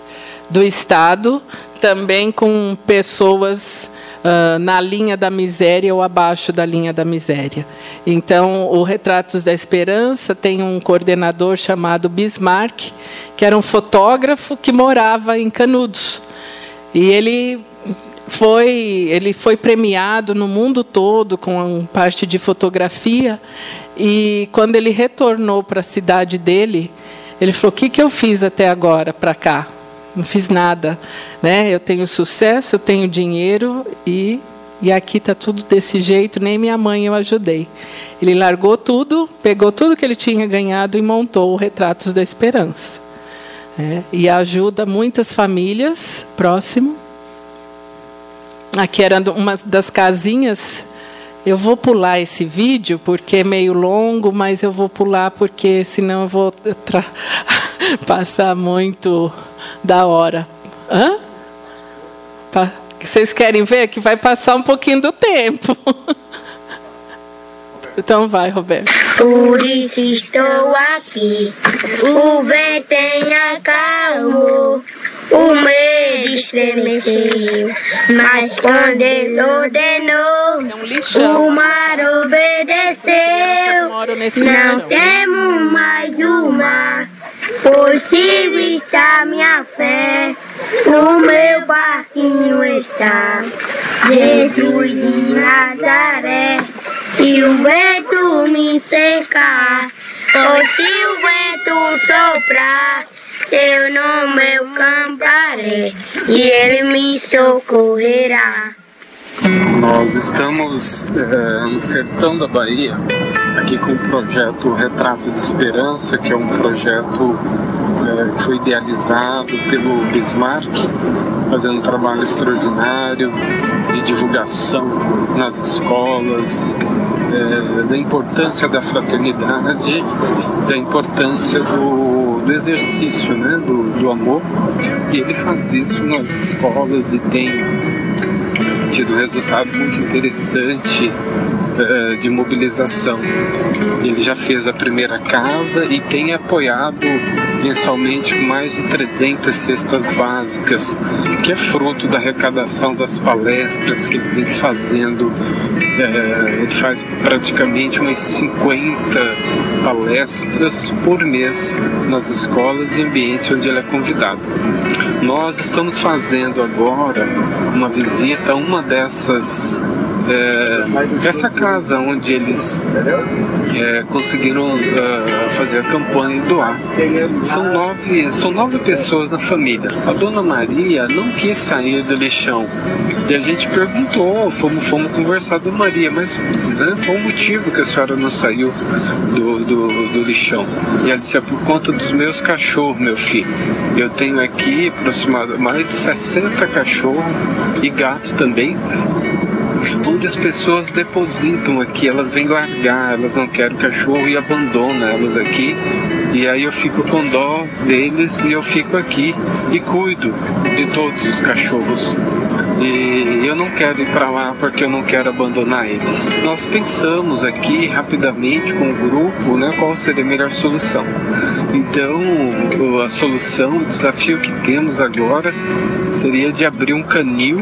do estado também com pessoas uh, na linha da miséria ou abaixo da linha da miséria. Então, o Retratos da Esperança tem um coordenador chamado Bismarck, que era um fotógrafo que morava em Canudos. E ele foi, ele foi premiado no mundo todo com parte de fotografia. E quando ele retornou para a cidade dele, ele falou: O que, que eu fiz até agora para cá? Não fiz nada, né? Eu tenho sucesso, eu tenho dinheiro e e aqui está tudo desse jeito, nem minha mãe eu ajudei. Ele largou tudo, pegou tudo que ele tinha ganhado e montou o Retratos da Esperança. É, e ajuda muitas famílias, próximo. Aqui era uma das casinhas. Eu vou pular esse vídeo porque é meio longo, mas eu vou pular porque senão eu vou passar muito da hora. Hã? Vocês querem ver que vai passar um pouquinho do tempo. Então vai, Roberto. Por isso estou aqui. O vento acalmou. O medo estremeceu. Mas quando ele ordenou, é o mar obedeceu. Não temos mais o mar. Possível está minha fé, no meu barquinho está Jesus de Nazaré. Se o vento me secar, ou se o vento soprar, seu nome eu cantarei e ele me socorrerá. Nós estamos é, no sertão da Bahia, aqui com o projeto Retrato de Esperança, que é um projeto é, que foi idealizado pelo Bismarck, fazendo um trabalho extraordinário de divulgação nas escolas, é, da importância da fraternidade, da importância do, do exercício né, do, do amor. E ele faz isso nas escolas e tem tido resultado muito interessante uh, de mobilização. Ele já fez a primeira casa e tem apoiado mensalmente mais de 300 cestas básicas, que é fruto da arrecadação das palestras que ele vem fazendo. É, ele faz praticamente umas 50 palestras por mês nas escolas e ambientes onde ele é convidado. Nós estamos fazendo agora uma visita a uma dessas é, essa casa onde eles é, conseguiram uh, fazer a campanha e doar. São nove, são nove pessoas na família. A dona Maria não quis sair do lixão. E a gente perguntou, fomos, fomos conversar com Maria, mas né, qual o motivo que a senhora não saiu do, do, do lixão? E ela disse, é por conta dos meus cachorros, meu filho. Eu tenho aqui aproximadamente mais de 60 cachorros e gatos também onde as pessoas depositam aqui, elas vêm largar, elas não querem cachorro e abandonam elas aqui. E aí eu fico com dó deles e eu fico aqui e cuido de todos os cachorros. E eu não quero ir para lá porque eu não quero abandonar eles. Nós pensamos aqui rapidamente com o grupo, né, qual seria a melhor solução. Então, a solução, o desafio que temos agora seria de abrir um canil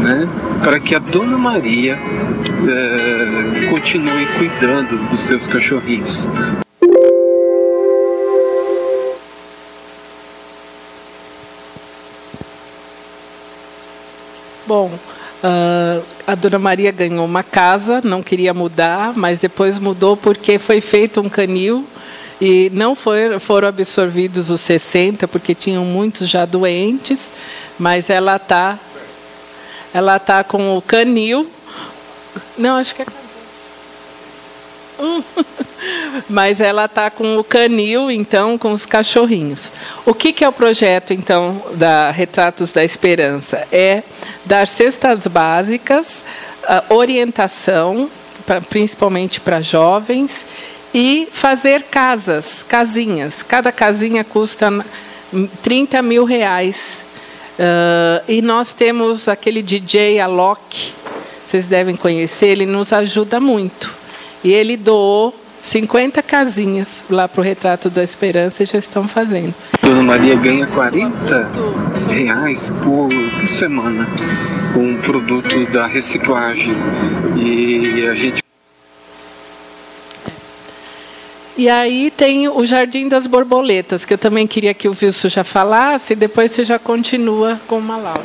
né, para que a Dona Maria é, continue cuidando dos seus cachorrinhos. Bom, uh, a Dona Maria ganhou uma casa, não queria mudar, mas depois mudou porque foi feito um canil e não foi, foram absorvidos os 60, porque tinham muitos já doentes, mas ela está ela está com o canil. Não, acho que é canil. Mas ela está com o canil, então, com os cachorrinhos. O que, que é o projeto, então, da Retratos da Esperança? É dar cestas básicas, orientação, pra, principalmente para jovens, e fazer casas, casinhas. Cada casinha custa 30 mil reais Uh, e nós temos aquele DJ Alok, vocês devem conhecer, ele nos ajuda muito. E ele doou 50 casinhas lá para o Retrato da Esperança e já estão fazendo. Dona Maria ganha 40 reais por, por semana com um produto da reciclagem. E a gente E aí tem o Jardim das Borboletas, que eu também queria que o Wilson já falasse, e depois você já continua com uma Laura.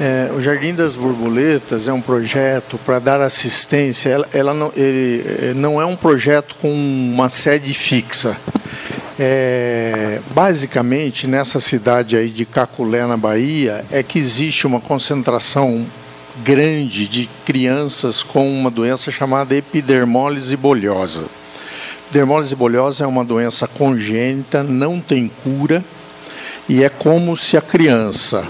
É, o Jardim das Borboletas é um projeto para dar assistência. Ela, ela não, ele, é, não é um projeto com uma sede fixa. É, basicamente, nessa cidade aí de Caculé, na Bahia, é que existe uma concentração grande de crianças com uma doença chamada epidermólise bolhosa. Dermólise bolhosa é uma doença congênita, não tem cura e é como se a criança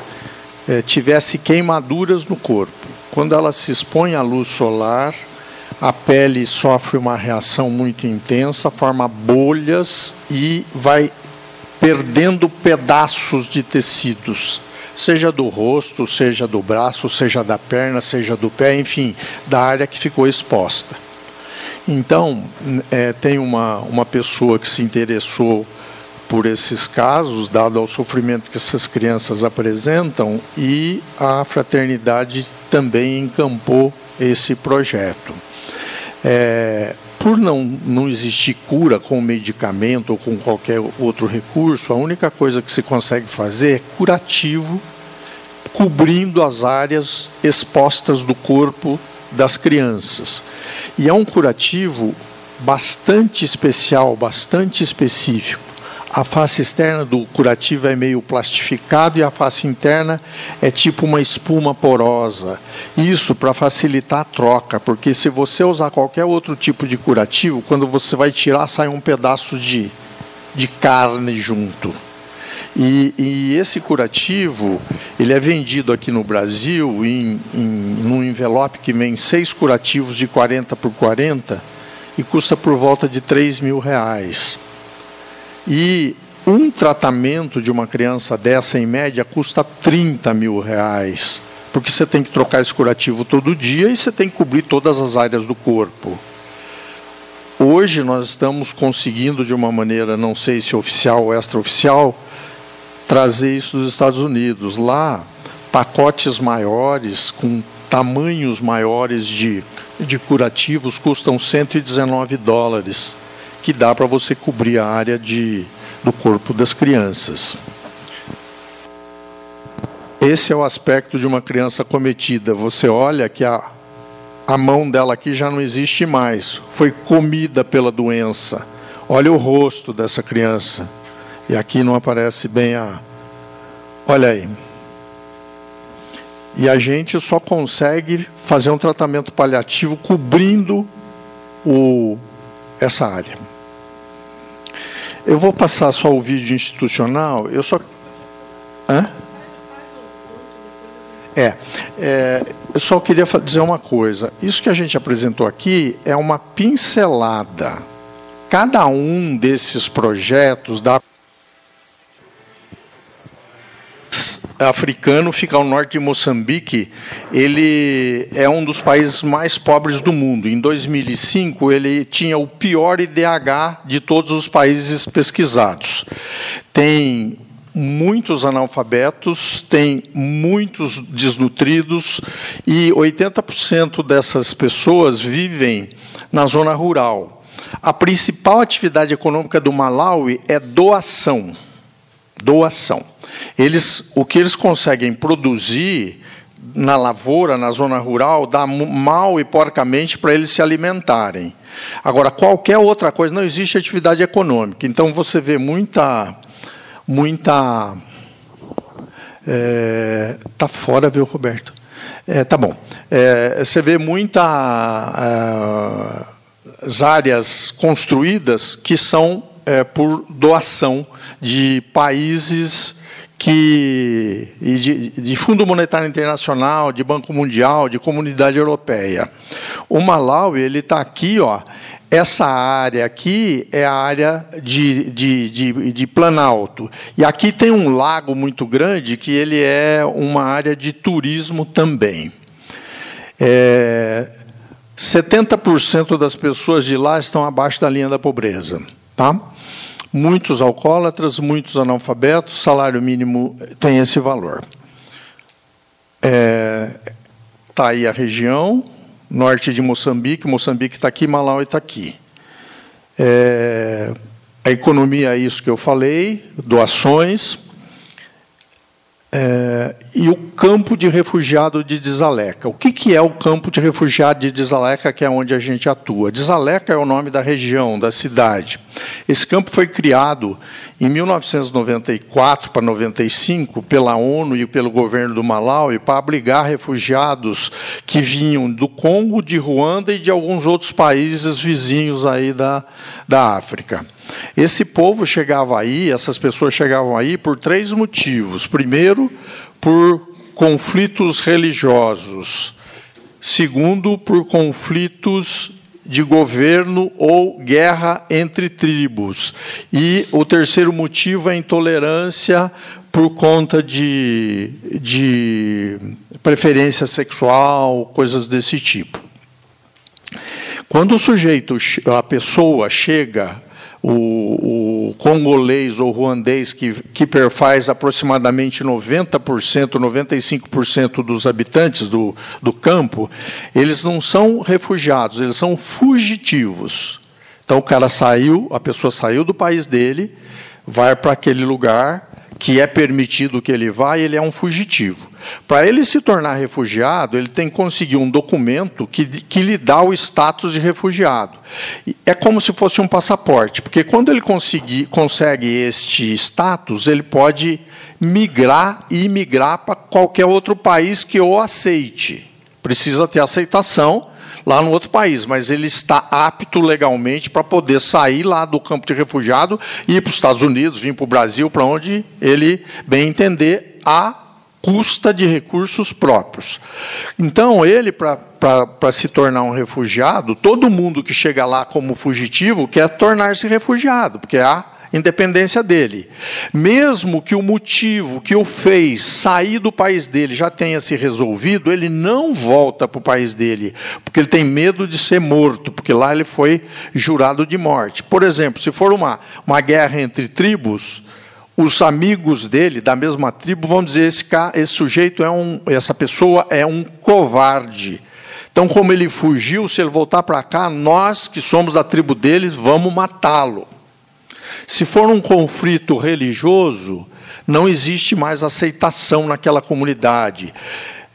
é, tivesse queimaduras no corpo. Quando ela se expõe à luz solar, a pele sofre uma reação muito intensa, forma bolhas e vai perdendo pedaços de tecidos, seja do rosto, seja do braço, seja da perna, seja do pé, enfim, da área que ficou exposta. Então, é, tem uma, uma pessoa que se interessou por esses casos, dado ao sofrimento que essas crianças apresentam, e a fraternidade também encampou esse projeto. É, por não, não existir cura com medicamento ou com qualquer outro recurso, a única coisa que se consegue fazer é curativo, cobrindo as áreas expostas do corpo das crianças. E é um curativo bastante especial, bastante específico. A face externa do curativo é meio plastificado e a face interna é tipo uma espuma porosa. Isso para facilitar a troca, porque se você usar qualquer outro tipo de curativo, quando você vai tirar, sai um pedaço de, de carne junto. E, e, esse curativo, ele é vendido aqui no Brasil em, em num envelope que vem seis curativos de 40 por 40 e custa por volta de 3 mil reais. E um tratamento de uma criança dessa, em média, custa 30 mil reais. Porque você tem que trocar esse curativo todo dia e você tem que cobrir todas as áreas do corpo. Hoje nós estamos conseguindo, de uma maneira, não sei se oficial ou extraoficial, trazer isso dos Estados Unidos. Lá, pacotes maiores, com tamanhos maiores de, de curativos, custam 119 dólares, que dá para você cobrir a área de, do corpo das crianças. Esse é o aspecto de uma criança cometida. Você olha que a, a mão dela aqui já não existe mais, foi comida pela doença. Olha o rosto dessa criança. E aqui não aparece bem a. Olha aí. E a gente só consegue fazer um tratamento paliativo cobrindo o, essa área. Eu vou passar só o vídeo institucional. Eu só. Hã? É, é, eu só queria dizer uma coisa. Isso que a gente apresentou aqui é uma pincelada. Cada um desses projetos da africano fica ao norte de Moçambique, ele é um dos países mais pobres do mundo. Em 2005, ele tinha o pior IDH de todos os países pesquisados. Tem muitos analfabetos, tem muitos desnutridos e 80% dessas pessoas vivem na zona rural. A principal atividade econômica do Malawi é doação. Doação. Eles, o que eles conseguem produzir na lavoura, na zona rural, dá mal e porcamente para eles se alimentarem. Agora, qualquer outra coisa, não existe atividade econômica. Então, você vê muita muita. É, tá fora, viu, Roberto? É, tá bom. É, você vê muitas é, áreas construídas que são é, por doação de países que de, de, Fundo Monetário Internacional, de Banco Mundial, de Comunidade Europeia. O Malawi ele está aqui, ó, essa área aqui é a área de, de, de, de, Planalto. E aqui tem um lago muito grande que ele é uma área de turismo também. É, 70% das pessoas de lá estão abaixo da linha da pobreza. Tá? Muitos alcoólatras, muitos analfabetos, salário mínimo tem esse valor. Está é, tá aí a região, norte de Moçambique, Moçambique está aqui, Malawi está aqui. É, a economia é isso que eu falei, doações, é, e o campo de refugiado de Desaleca. O que, que é o campo de refugiado de Desaleca, que é onde a gente atua? Desaleca é o nome da região, da cidade. Esse campo foi criado em 1994 para 95 pela ONU e pelo governo do Malawi para abrigar refugiados que vinham do Congo, de Ruanda e de alguns outros países vizinhos aí da, da África. Esse povo chegava aí, essas pessoas chegavam aí por três motivos. Primeiro, por conflitos religiosos. Segundo, por conflitos de governo ou guerra entre tribos. E o terceiro motivo é a intolerância por conta de, de preferência sexual, coisas desse tipo. Quando o sujeito, a pessoa chega o, o congolês ou ruandês, que, que perfaz aproximadamente 90%, 95% dos habitantes do, do campo, eles não são refugiados, eles são fugitivos. Então o cara saiu, a pessoa saiu do país dele, vai para aquele lugar que é permitido que ele vá, ele é um fugitivo. Para ele se tornar refugiado, ele tem que conseguir um documento que, que lhe dá o status de refugiado. É como se fosse um passaporte, porque quando ele conseguir, consegue este status, ele pode migrar e imigrar para qualquer outro país que o aceite. Precisa ter aceitação lá no outro país, mas ele está apto legalmente para poder sair lá do campo de refugiado e ir para os Estados Unidos, vir para o Brasil, para onde ele bem entender a custa de recursos próprios. Então, ele, para se tornar um refugiado, todo mundo que chega lá como fugitivo quer tornar-se refugiado, porque há independência dele. Mesmo que o motivo que o fez sair do país dele já tenha se resolvido, ele não volta para o país dele, porque ele tem medo de ser morto, porque lá ele foi jurado de morte. Por exemplo, se for uma, uma guerra entre tribos, os amigos dele, da mesma tribo, vão dizer: esse, esse sujeito é um, essa pessoa é um covarde. Então, como ele fugiu, se ele voltar para cá, nós que somos da tribo deles, vamos matá-lo. Se for um conflito religioso, não existe mais aceitação naquela comunidade.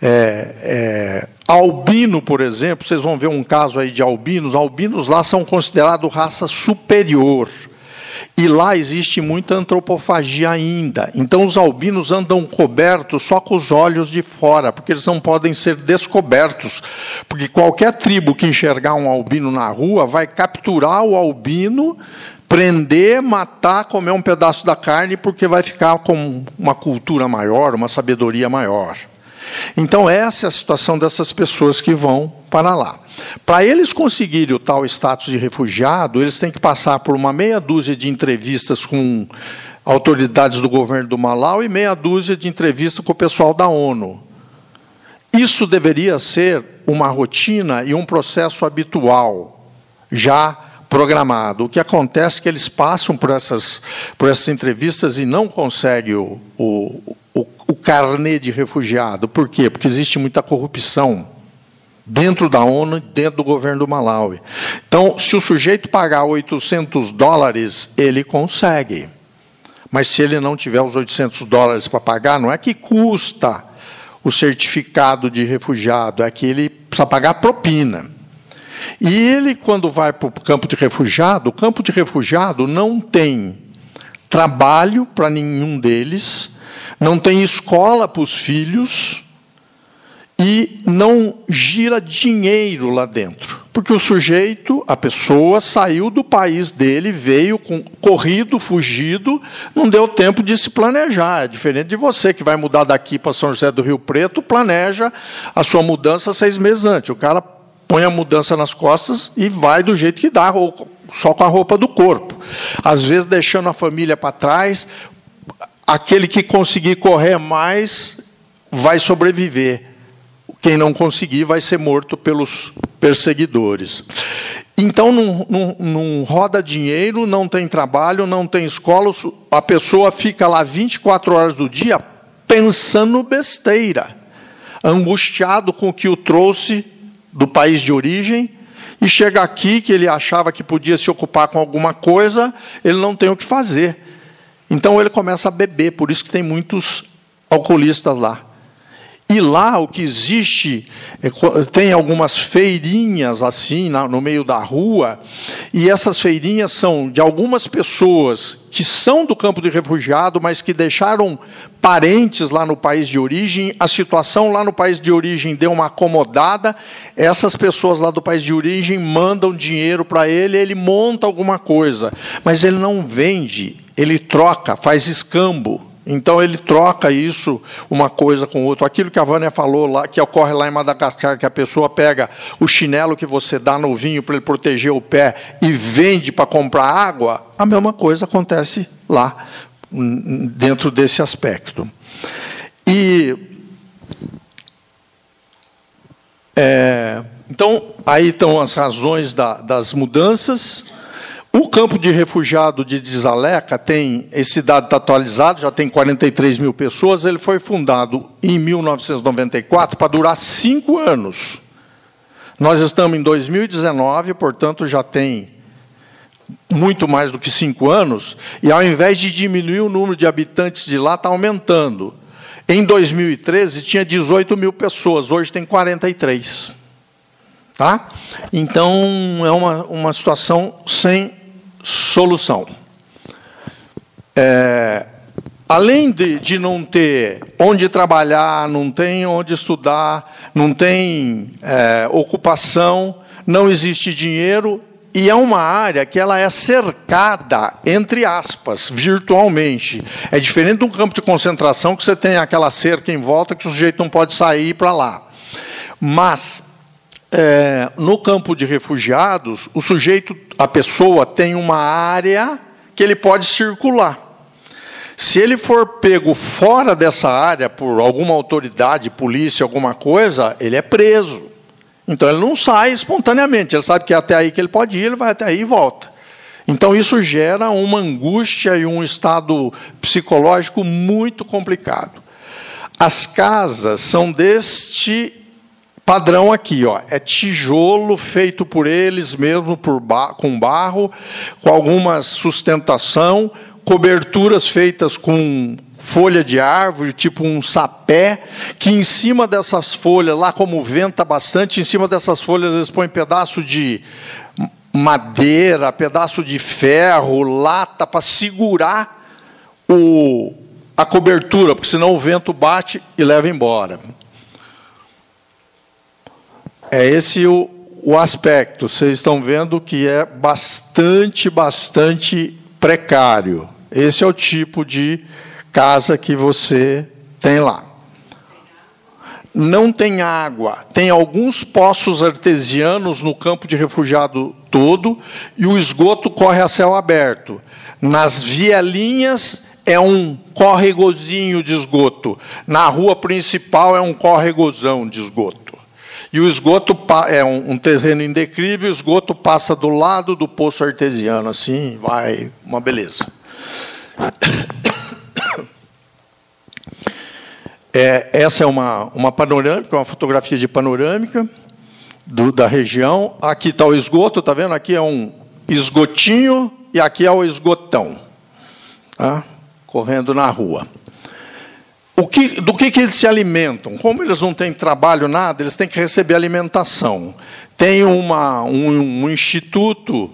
É, é, Albino, por exemplo, vocês vão ver um caso aí de albinos. Albinos lá são considerados raça superior. E lá existe muita antropofagia ainda. Então os albinos andam cobertos só com os olhos de fora, porque eles não podem ser descobertos. Porque qualquer tribo que enxergar um albino na rua vai capturar o albino, prender, matar, comer um pedaço da carne, porque vai ficar com uma cultura maior, uma sabedoria maior. Então, essa é a situação dessas pessoas que vão para lá. Para eles conseguirem o tal status de refugiado, eles têm que passar por uma meia dúzia de entrevistas com autoridades do governo do Malau e meia dúzia de entrevistas com o pessoal da ONU. Isso deveria ser uma rotina e um processo habitual, já programado. O que acontece é que eles passam por essas, por essas entrevistas e não conseguem o, o, o, o carnê de refugiado. Por quê? Porque existe muita corrupção dentro da ONU dentro do governo do Malawi. Então, se o sujeito pagar 800 dólares, ele consegue. Mas se ele não tiver os 800 dólares para pagar, não é que custa o certificado de refugiado, é que ele precisa pagar propina. E ele, quando vai para o campo de refugiado, o campo de refugiado não tem trabalho para nenhum deles, não tem escola para os filhos e não gira dinheiro lá dentro. Porque o sujeito, a pessoa, saiu do país dele, veio com, corrido, fugido, não deu tempo de se planejar. É diferente de você que vai mudar daqui para São José do Rio Preto, planeja a sua mudança seis meses antes. O cara põe a mudança nas costas e vai do jeito que dá, só com a roupa do corpo. Às vezes deixando a família para trás, aquele que conseguir correr mais vai sobreviver. Quem não conseguir vai ser morto pelos perseguidores. Então não, roda dinheiro, não tem trabalho, não tem escola, a pessoa fica lá 24 horas do dia pensando besteira, angustiado com o que o trouxe do país de origem, e chega aqui que ele achava que podia se ocupar com alguma coisa, ele não tem o que fazer. Então ele começa a beber, por isso que tem muitos alcoolistas lá. E lá o que existe, é, tem algumas feirinhas assim no meio da rua, e essas feirinhas são de algumas pessoas que são do campo de refugiado, mas que deixaram parentes lá no país de origem, a situação lá no país de origem deu uma acomodada, essas pessoas lá do país de origem mandam dinheiro para ele, ele monta alguma coisa, mas ele não vende, ele troca, faz escambo. Então ele troca isso, uma coisa com outra. Aquilo que a Vânia falou lá, que ocorre lá em Madagascar, que a pessoa pega o chinelo que você dá no vinho para ele proteger o pé e vende para comprar água, a mesma coisa acontece lá, dentro desse aspecto. E. É, então, aí estão as razões da, das mudanças. O campo de refugiado de Desaleca tem, esse dado está atualizado, já tem 43 mil pessoas. Ele foi fundado em 1994 para durar cinco anos. Nós estamos em 2019, portanto já tem muito mais do que cinco anos, e ao invés de diminuir o número de habitantes de lá, está aumentando. Em 2013 tinha 18 mil pessoas, hoje tem 43. Tá? Então é uma, uma situação sem solução. É, além de, de não ter onde trabalhar, não tem onde estudar, não tem é, ocupação, não existe dinheiro, e é uma área que ela é cercada, entre aspas, virtualmente. É diferente de um campo de concentração que você tem aquela cerca em volta que o sujeito não pode sair para lá. Mas é, no campo de refugiados, o sujeito, a pessoa tem uma área que ele pode circular. Se ele for pego fora dessa área por alguma autoridade, polícia, alguma coisa, ele é preso. Então ele não sai espontaneamente, ele sabe que é até aí que ele pode ir, ele vai até aí e volta. Então isso gera uma angústia e um estado psicológico muito complicado. As casas são deste padrão aqui, ó, é tijolo feito por eles mesmo por ba com barro, com alguma sustentação, coberturas feitas com folha de árvore, tipo um sapé, que em cima dessas folhas, lá como venta bastante, em cima dessas folhas eles põem pedaço de madeira, pedaço de ferro, lata para segurar o, a cobertura, porque senão o vento bate e leva embora. É esse o, o aspecto. Vocês estão vendo que é bastante, bastante precário. Esse é o tipo de casa que você tem lá. Não tem água, tem alguns poços artesianos no campo de refugiado todo e o esgoto corre a céu aberto. Nas vielinhas é um córregozinho de esgoto, na rua principal é um córregozão de esgoto. E o esgoto é um, terreno indecrível, o esgoto passa do lado do poço artesiano, assim, vai, uma beleza. É, essa é uma, uma panorâmica, uma fotografia de panorâmica do, da região. Aqui está o esgoto, está vendo? Aqui é um esgotinho e aqui é o esgotão, tá? correndo na rua. Que, do que, que eles se alimentam? Como eles não têm trabalho, nada, eles têm que receber alimentação. Tem uma, um, um instituto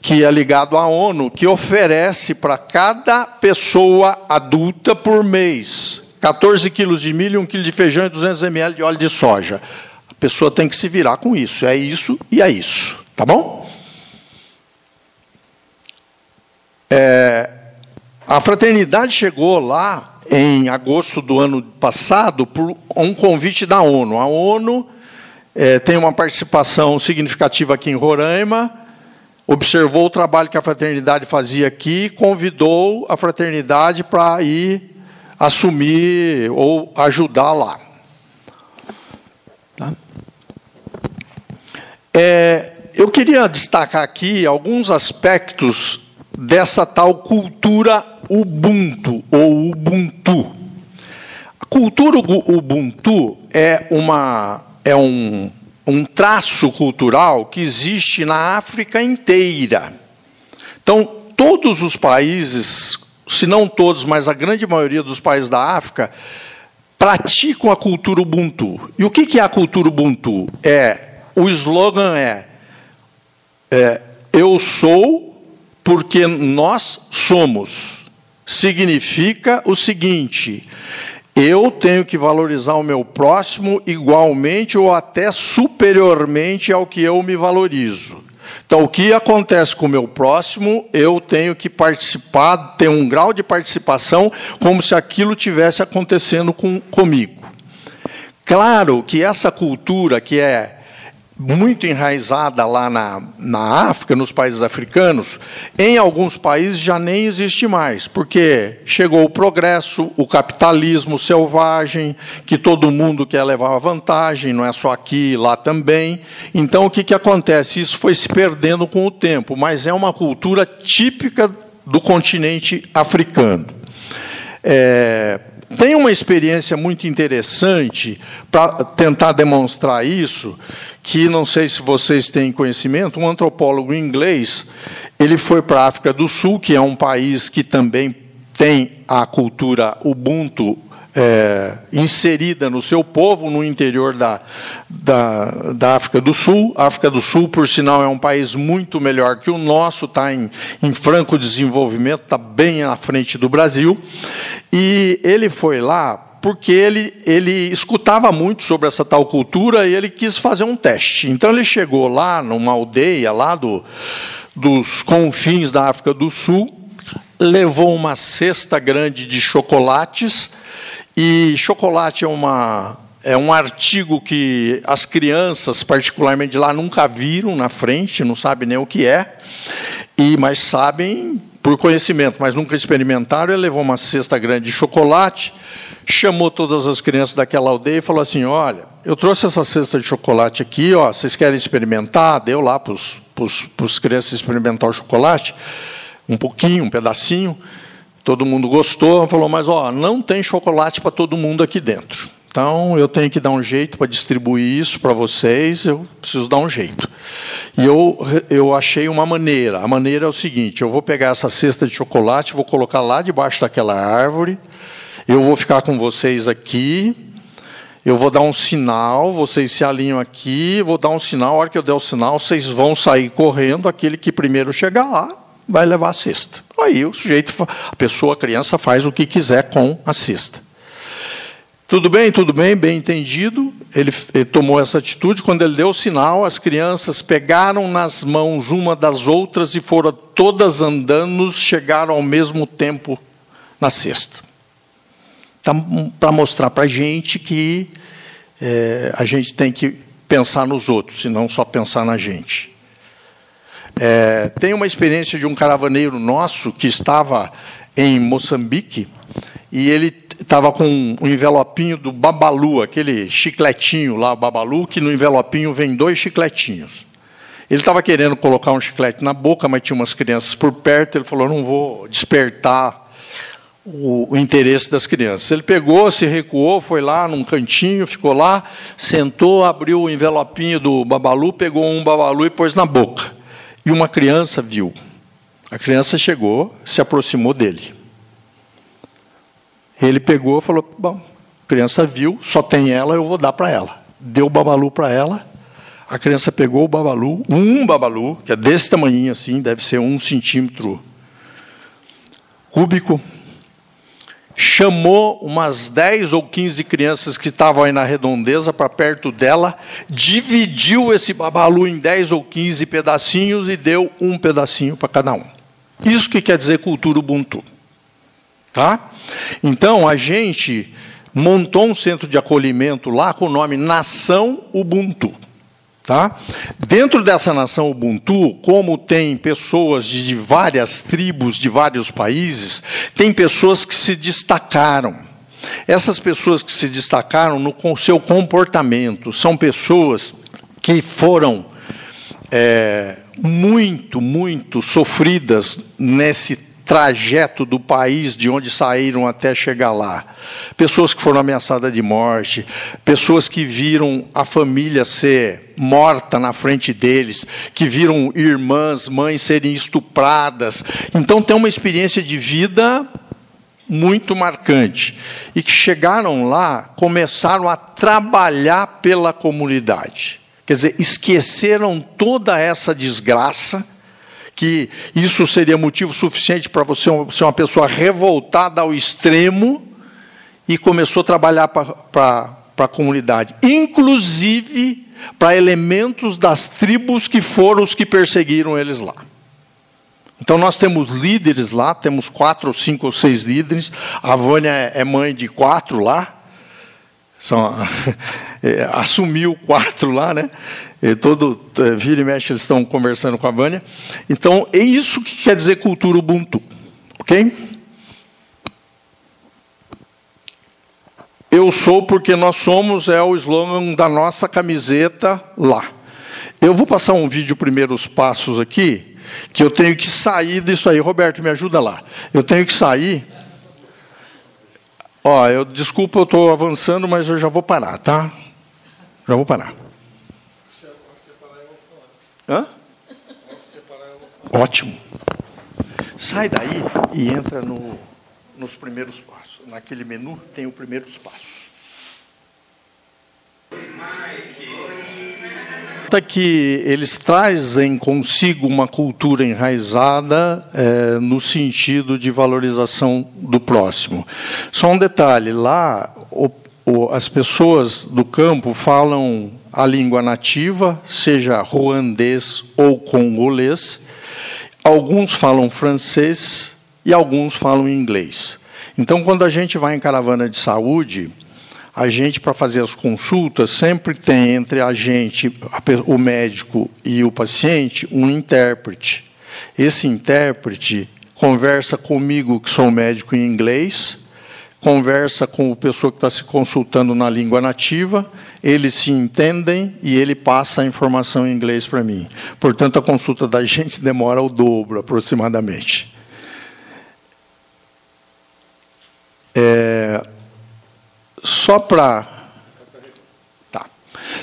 que é ligado à ONU, que oferece para cada pessoa adulta por mês 14 quilos de milho, 1 quilo de feijão e 200 ml de óleo de soja. A pessoa tem que se virar com isso. É isso e é isso. Tá bom? É, a fraternidade chegou lá em agosto do ano passado por um convite da ONU. A ONU é, tem uma participação significativa aqui em Roraima, observou o trabalho que a fraternidade fazia aqui, convidou a fraternidade para ir assumir ou ajudar lá. Tá? É, eu queria destacar aqui alguns aspectos dessa tal cultura Ubuntu ou Ubuntu. A cultura Ubuntu é, uma, é um, um traço cultural que existe na África inteira. Então, todos os países se não todos, mas a grande maioria dos países da África, praticam a cultura Ubuntu. E o que é a cultura Ubuntu? É, o slogan é, é eu sou porque nós somos. Significa o seguinte: eu tenho que valorizar o meu próximo igualmente ou até superiormente ao que eu me valorizo. Então, o que acontece com o meu próximo, eu tenho que participar, ter um grau de participação como se aquilo tivesse acontecendo com, comigo. Claro que essa cultura que é muito enraizada lá na, na África, nos países africanos, em alguns países já nem existe mais, porque chegou o progresso, o capitalismo selvagem, que todo mundo quer levar vantagem, não é só aqui, lá também. Então, o que, que acontece? Isso foi se perdendo com o tempo, mas é uma cultura típica do continente africano. É, tem uma experiência muito interessante para tentar demonstrar isso, que não sei se vocês têm conhecimento, um antropólogo inglês, ele foi para a África do Sul, que é um país que também tem a cultura ubuntu é, inserida no seu povo, no interior da, da, da, África do Sul. A África do Sul, por sinal, é um país muito melhor que o nosso, está em, em franco desenvolvimento, está bem à frente do Brasil. E ele foi lá porque ele, ele escutava muito sobre essa tal cultura e ele quis fazer um teste. Então ele chegou lá numa aldeia lá do, dos confins da África do Sul, levou uma cesta grande de chocolates e chocolate é, uma, é um artigo que as crianças, particularmente lá, nunca viram na frente, não sabem nem o que é, e mas sabem por conhecimento, mas nunca experimentaram. Ele levou uma cesta grande de chocolate, chamou todas as crianças daquela aldeia e falou assim: Olha, eu trouxe essa cesta de chocolate aqui, ó, vocês querem experimentar? Deu lá para os crianças experimentar o chocolate, um pouquinho, um pedacinho. Todo mundo gostou, falou, mas ó, não tem chocolate para todo mundo aqui dentro. Então eu tenho que dar um jeito para distribuir isso para vocês, eu preciso dar um jeito. E eu, eu achei uma maneira. A maneira é o seguinte: eu vou pegar essa cesta de chocolate, vou colocar lá debaixo daquela árvore, Eu vou ficar com vocês aqui, eu vou dar um sinal, vocês se alinham aqui, vou dar um sinal, a hora que eu der o sinal, vocês vão sair correndo, aquele que primeiro chegar lá vai levar a cesta. Aí o sujeito, a pessoa, a criança faz o que quiser com a cesta. Tudo bem, tudo bem, bem entendido. Ele, ele, tomou essa atitude. Quando ele deu o sinal, as crianças pegaram nas mãos uma das outras e foram todas andando, chegaram ao mesmo tempo na cesta. Tá, para mostrar para a gente que é, a gente tem que pensar nos outros, e não só pensar na gente. É, tem uma experiência de um caravaneiro nosso que estava em Moçambique e ele estava com um envelopinho do Babalu, aquele chicletinho lá, Babalu, que no envelopinho vem dois chicletinhos. Ele estava querendo colocar um chiclete na boca, mas tinha umas crianças por perto. Ele falou: não vou despertar o, o, interesse das crianças. Ele pegou, se recuou, foi lá num cantinho, ficou lá, sentou, abriu o envelopinho do Babalu, pegou um Babalu e pôs na boca. E uma criança viu. A criança chegou, se aproximou dele. Ele pegou e falou: Bom, a criança viu, só tem ela, eu vou dar para ela. Deu o babalu para ela. A criança pegou o babalu, um babalu, que é desse tamanho assim, deve ser um centímetro cúbico, chamou umas 10 ou 15 crianças que estavam aí na redondeza para perto dela, dividiu esse babalu em 10 ou 15 pedacinhos e deu um pedacinho para cada um. Isso que quer dizer cultura Ubuntu. Tá? Então, a gente montou um centro de acolhimento lá com o nome Nação Ubuntu. Tá? Dentro dessa nação Ubuntu, como tem pessoas de várias tribos, de vários países, tem pessoas que se destacaram. Essas pessoas que se destacaram no seu comportamento são pessoas que foram é, muito, muito sofridas nesse trajeto do país de onde saíram até chegar lá. Pessoas que foram ameaçadas de morte, pessoas que viram a família ser morta na frente deles, que viram irmãs, mães serem estupradas. Então tem uma experiência de vida muito marcante e que chegaram lá, começaram a trabalhar pela comunidade. Quer dizer, esqueceram toda essa desgraça que isso seria motivo suficiente para você ser uma pessoa revoltada ao extremo e começou a trabalhar para a comunidade, inclusive para elementos das tribos que foram os que perseguiram eles lá. Então nós temos líderes lá, temos quatro, cinco ou seis líderes. A Vânia é mãe de quatro lá. São, é, assumiu quatro lá, né? E todo é, vira e mexe eles estão conversando com a Vânia. Então, é isso que quer dizer cultura Ubuntu. Ok? Eu sou porque nós somos é o slogan da nossa camiseta lá. Eu vou passar um vídeo primeiros passos aqui, que eu tenho que sair disso aí. Roberto, me ajuda lá. Eu tenho que sair. Ó, eu desculpa, eu estou avançando, mas eu já vou parar, tá? Já vou parar. Hã? Ótimo. Sai daí e entra no, nos primeiros passos. Naquele menu tem o primeiros passos. que eles trazem consigo uma cultura enraizada é, no sentido de valorização do próximo. Só um detalhe: lá o, o, as pessoas do campo falam a língua nativa, seja ruandês ou congolês. Alguns falam francês e alguns falam inglês. Então, quando a gente vai em caravana de saúde, a gente, para fazer as consultas, sempre tem entre a gente, o médico e o paciente, um intérprete. Esse intérprete conversa comigo, que sou médico em inglês, conversa com a pessoa que está se consultando na língua nativa, eles se entendem e ele passa a informação em inglês para mim. Portanto, a consulta da gente demora o dobro, aproximadamente. É, só para tá.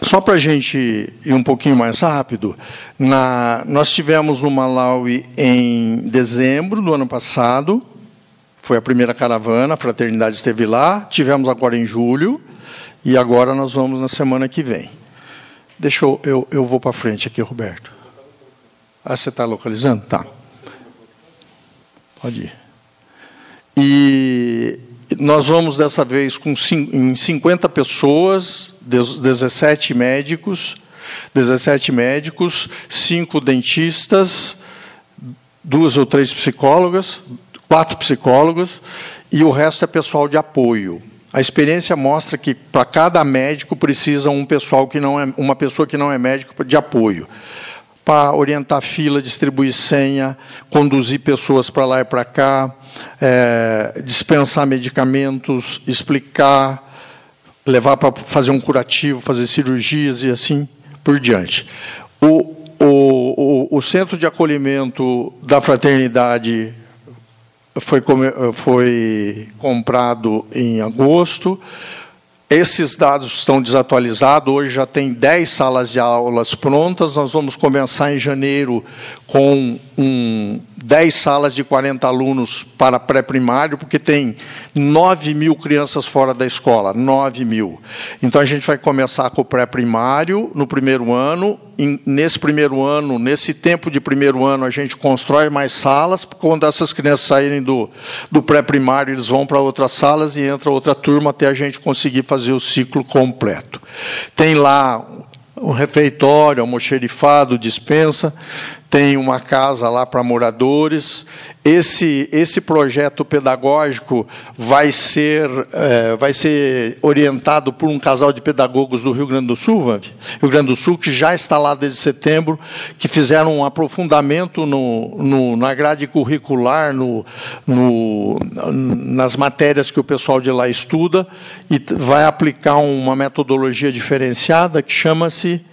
Só para a gente ir um pouquinho mais rápido, na, nós tivemos no Malawi em dezembro do ano passado, Foi a primeira caravana, a fraternidade esteve lá. Tivemos agora em julho e agora nós vamos na semana que vem. Deixa eu, eu, eu vou para frente aqui, Roberto. Ah, você está localizando? Tá. Pode ir. E nós vamos dessa vez com em 50 pessoas, 17 médicos, 17 médicos, cinco dentistas, duas ou três psicólogas, quatro psicólogos e o resto é pessoal de apoio. A experiência mostra que para cada médico precisa um pessoal que não é uma pessoa que não é médico de apoio para orientar fila, distribuir senha, conduzir pessoas para lá e para cá, é, dispensar medicamentos, explicar, levar para fazer um curativo, fazer cirurgias e assim por diante. O, o, o, o centro de acolhimento da fraternidade foi, foi comprado em agosto. Esses dados estão desatualizados, hoje já tem 10 salas de aulas prontas, nós vamos começar em janeiro com um, 10 salas de 40 alunos para pré-primário, porque tem 9 mil crianças fora da escola, 9 mil. Então a gente vai começar com o pré-primário no primeiro ano. E nesse primeiro ano, nesse tempo de primeiro ano, a gente constrói mais salas, porque quando essas crianças saírem do, do pré-primário, eles vão para outras salas e entra outra turma até a gente conseguir fazer o ciclo completo. Tem lá um refeitório, almoxerifado, dispensa, tem uma casa lá para moradores. Esse, esse projeto pedagógico vai ser, é, vai ser orientado por um casal de pedagogos do Rio Grande do Sul, Rio Grande do Sul, que já está lá desde setembro, que fizeram um aprofundamento no, no, na grade curricular, no, no, nas matérias que o pessoal de lá estuda, e vai aplicar uma metodologia diferenciada que chama-se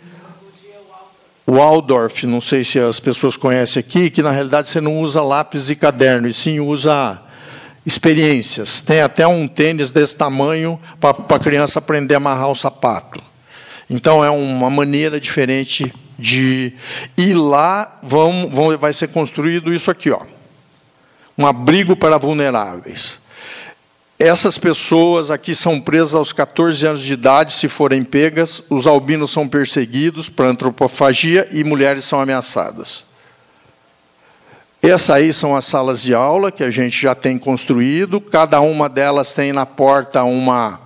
Waldorf, não sei se as pessoas conhecem aqui, que na realidade você não usa lápis e caderno, e sim usa experiências. Tem até um tênis desse tamanho para a criança aprender a amarrar o sapato. Então é uma maneira diferente de. E lá vão, vão, vai ser construído isso aqui, ó. Um abrigo para vulneráveis. Essas pessoas aqui são presas aos 14 anos de idade, se forem pegas. Os albinos são perseguidos por antropofagia e mulheres são ameaçadas. Essas aí são as salas de aula que a gente já tem construído. Cada uma delas tem na porta uma,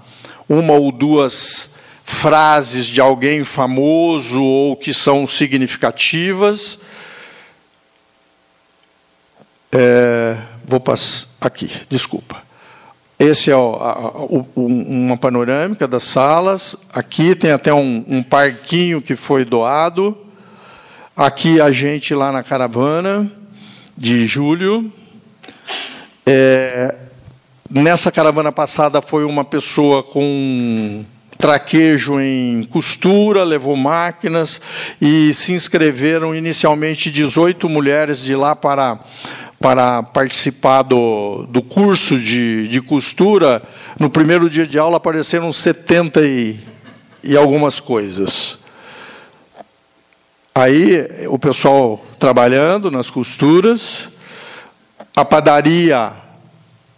uma ou duas frases de alguém famoso ou que são significativas. É, vou passar aqui, desculpa. Esse é o, a, o, uma panorâmica das salas. Aqui tem até um, um, parquinho que foi doado. Aqui a gente lá na caravana de julho. É, nessa caravana passada foi uma pessoa com traquejo em costura, levou máquinas e se inscreveram inicialmente 18 mulheres de lá para para participar do, do curso de, de costura, no primeiro dia de aula apareceram 70 e, e algumas coisas. Aí o pessoal trabalhando nas costuras, a padaria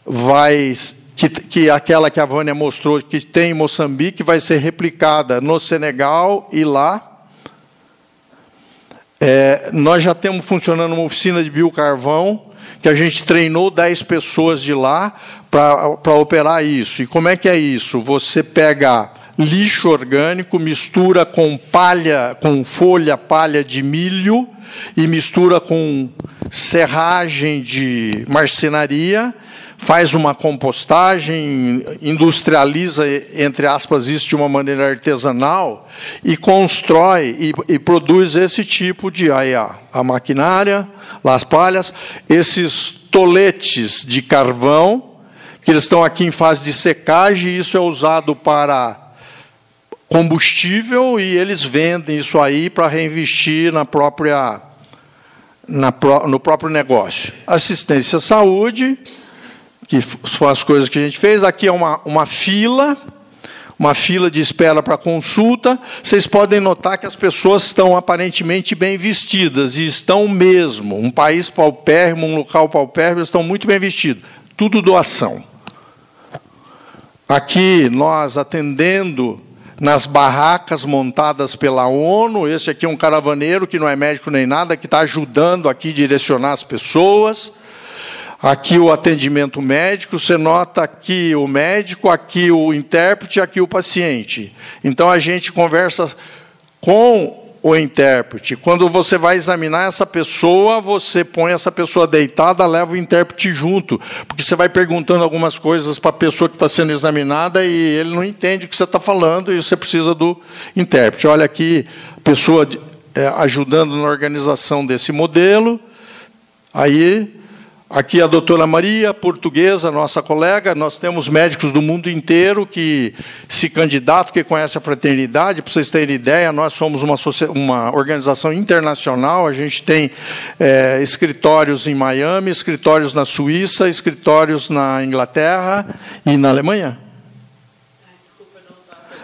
vai que, que aquela que a Vânia mostrou que tem em Moçambique vai ser replicada no Senegal e lá. É, nós já temos funcionando uma oficina de biocarvão que a gente treinou 10 pessoas de lá para operar isso. E como é que é isso? Você pega lixo orgânico, mistura com palha, com folha, palha de milho e mistura com serragem de marcenaria, faz uma compostagem, industrializa, entre aspas, isso de uma maneira artesanal e constrói e, e produz esse tipo de aí, a, maquinária, Las Palhas, esses toletes de carvão, que eles estão aqui em fase de secagem, e isso é usado para combustível e eles vendem isso aí para reinvestir na própria na, no próprio negócio. Assistência à saúde, que são as coisas que a gente fez. Aqui é uma, uma fila uma fila de espera para consulta, vocês podem notar que as pessoas estão aparentemente bem vestidas, e estão mesmo. Um país paupérrimo, um local paupérrimo, estão muito bem vestidos. tudo doação. Aqui nós atendendo nas barracas montadas pela ONU. Esse aqui é um caravaneiro que não é médico nem nada, que está ajudando aqui a direcionar as pessoas. Aqui o atendimento médico, você nota aqui o médico, aqui o intérprete, aqui o paciente. Então a gente conversa com o intérprete. Quando você vai examinar essa pessoa, você põe essa pessoa deitada, leva o intérprete junto, porque você vai perguntando algumas coisas para a pessoa que está sendo examinada e ele não entende o que você está falando e você precisa do intérprete. Olha aqui, pessoa é, ajudando na organização desse modelo. Aí Aqui a doutora Maria, portuguesa, nossa colega. Nós temos médicos do mundo inteiro que se candidatam, que conhecem a fraternidade. Para vocês terem ideia, nós somos uma, uma organização internacional. A gente tem é, escritórios em Miami, escritórios na Suíça, escritórios na Inglaterra e na Alemanha.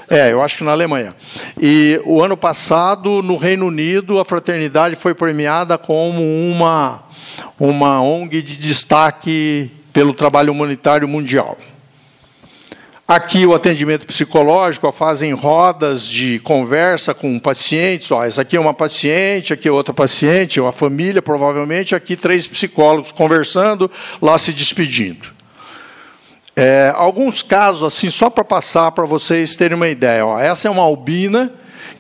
É, eu acho que na Alemanha. E o ano passado, no Reino Unido, a fraternidade foi premiada como uma uma ONG de destaque pelo trabalho humanitário mundial. Aqui o atendimento psicológico, fazem rodas de conversa com pacientes. Ó, essa aqui é uma paciente, aqui é outra paciente, uma família, provavelmente, aqui três psicólogos conversando, lá se despedindo. É, alguns casos, assim, só para passar para vocês terem uma ideia. Ó, essa é uma albina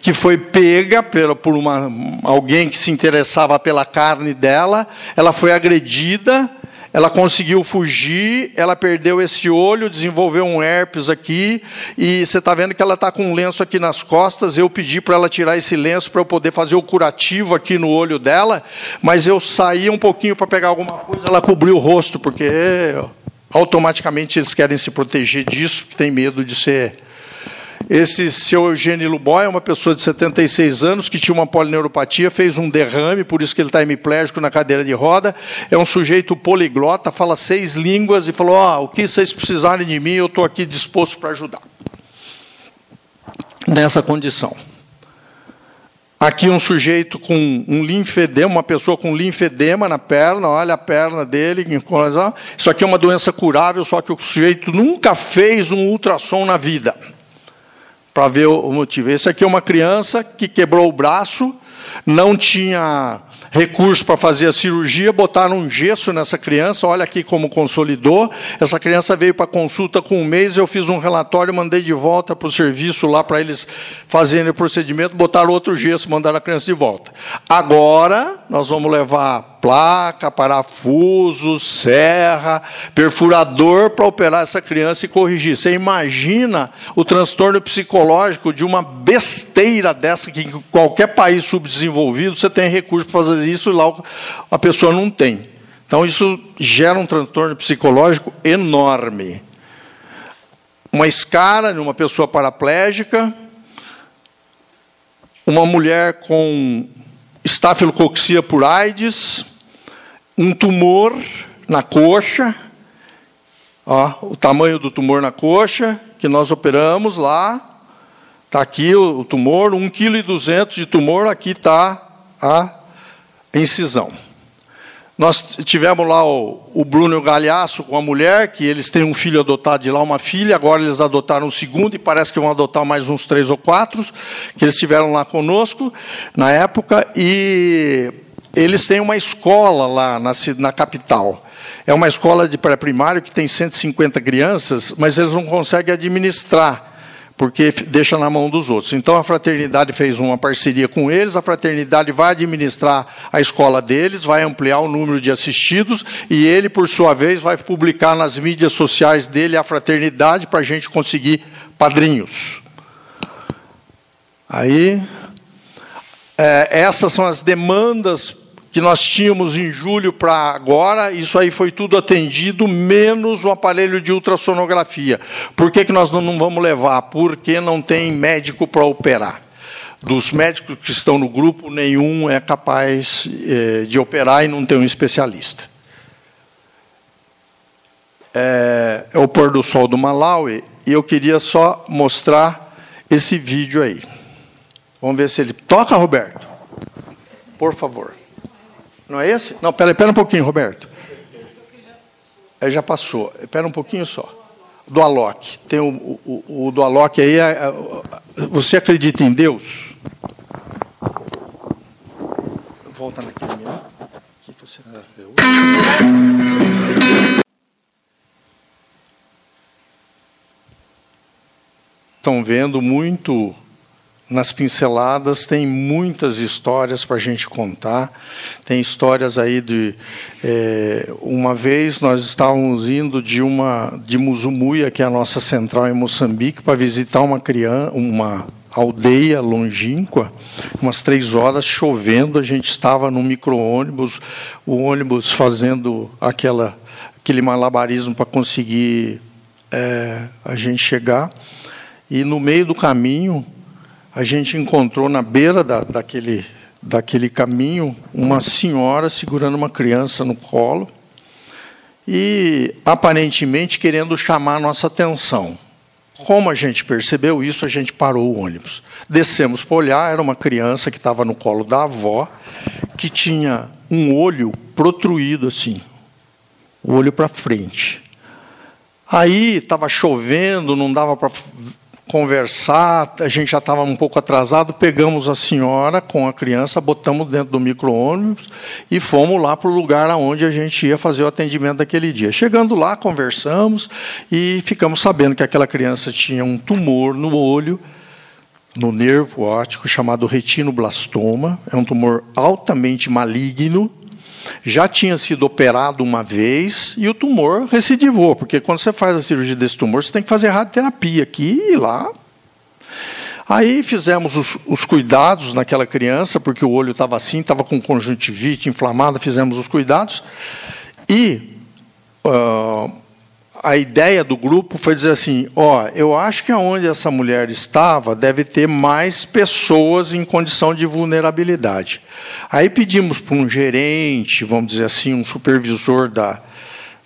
que foi pega por uma, alguém que se interessava pela carne dela, ela foi agredida, ela conseguiu fugir, ela perdeu esse olho, desenvolveu um herpes aqui, e você está vendo que ela está com um lenço aqui nas costas. Eu pedi para ela tirar esse lenço para eu poder fazer o curativo aqui no olho dela, mas eu saí um pouquinho para pegar alguma coisa, ela cobriu o rosto, porque automaticamente eles querem se proteger disso, que tem medo de ser esse seu Eugênio Luboy é uma pessoa de 76 anos que tinha uma polineuropatia, fez um derrame, por isso que ele está hemiplégico na cadeira de roda. É um sujeito poliglota, fala seis línguas e falou: oh, o que vocês precisarem de mim, eu estou aqui disposto para ajudar. Nessa condição. Aqui um sujeito com um linfedema, uma pessoa com linfedema na perna, olha a perna dele. Isso aqui é uma doença curável, só que o sujeito nunca fez um ultrassom na vida para ver o motivo. Esse aqui é uma criança que quebrou o braço, não tinha recurso para fazer a cirurgia, botaram um gesso nessa criança, olha aqui como consolidou. Essa criança veio para consulta com um mês, eu fiz um relatório, mandei de volta para o serviço lá para eles fazerem o procedimento, botaram outro gesso, mandaram a criança de volta. Agora, nós vamos levar placa, parafuso, serra, perfurador para operar essa criança e corrigir. Você imagina o transtorno psicológico de uma besteira dessa que em qualquer país subdesenvolvido você tem recurso para fazer isso e lá a pessoa não tem. Então isso gera um transtorno psicológico enorme. Uma escara numa pessoa paraplégica, uma mulher com estafilococcia por AIDS, um tumor na coxa, ó, o tamanho do tumor na coxa, que nós operamos lá. Está aqui o, o tumor, 1,2 kg de tumor, aqui está a incisão. Nós tivemos lá o, o Bruno Galhaço com a mulher, que eles têm um filho adotado de lá, uma filha, agora eles adotaram um segundo e parece que vão adotar mais uns três ou quatro, que eles tiveram lá conosco na época, e eles têm uma escola lá na, na capital. É uma escola de pré-primário que tem 150 crianças, mas eles não conseguem administrar, porque deixa na mão dos outros. Então a fraternidade fez uma parceria com eles, a fraternidade vai administrar a escola deles, vai ampliar o número de assistidos, e ele, por sua vez, vai publicar nas mídias sociais dele a fraternidade para a gente conseguir padrinhos. Aí, é, essas são as demandas que nós tínhamos em julho para agora, isso aí foi tudo atendido, menos o aparelho de ultrassonografia. Por que, que nós não vamos levar? Porque não tem médico para operar. Dos médicos que estão no grupo, nenhum é capaz eh, de operar e não tem um especialista. É, é o pôr do sol do Malawi, e eu queria só mostrar esse vídeo aí. Vamos ver se ele. Toca, Roberto. Por favor. Não é esse? Não, pera, pera um pouquinho, Roberto. É, já passou. Espera um pouquinho só. Do Alok. Tem o, o, o do Alok aí. É, é, você acredita em Deus? Volta naquele você Estão vendo muito nas pinceladas tem muitas histórias para a gente contar. Tem histórias aí de é, uma vez nós estávamos indo de uma de Muzumuia, que é a nossa central em Moçambique, para visitar uma criança, uma aldeia longínqua, umas três horas chovendo, a gente estava no micro-ônibus, o ônibus fazendo aquela, aquele malabarismo para conseguir é, a gente chegar. E no meio do caminho, a gente encontrou na beira da, daquele, daquele caminho uma senhora segurando uma criança no colo e aparentemente querendo chamar nossa atenção. Como a gente percebeu isso, a gente parou o ônibus. Descemos para olhar, era uma criança que estava no colo da avó, que tinha um olho protruído assim, o olho para frente. Aí estava chovendo, não dava para conversar, a gente já estava um pouco atrasado, pegamos a senhora com a criança, botamos dentro do micro-ônibus e fomos lá para o lugar onde a gente ia fazer o atendimento daquele dia. Chegando lá, conversamos e ficamos sabendo que aquela criança tinha um tumor no olho, no nervo óptico, chamado retinoblastoma. É um tumor altamente maligno, já tinha sido operado uma vez e o tumor recidivou, porque quando você faz a cirurgia desse tumor, você tem que fazer radioterapia aqui e lá. Aí fizemos os, os cuidados naquela criança, porque o olho estava assim, estava com conjuntivite inflamada, fizemos os cuidados. E uh, a ideia do grupo foi dizer assim: ó, eu acho que aonde essa mulher estava deve ter mais pessoas em condição de vulnerabilidade. Aí pedimos para um gerente, vamos dizer assim, um supervisor da,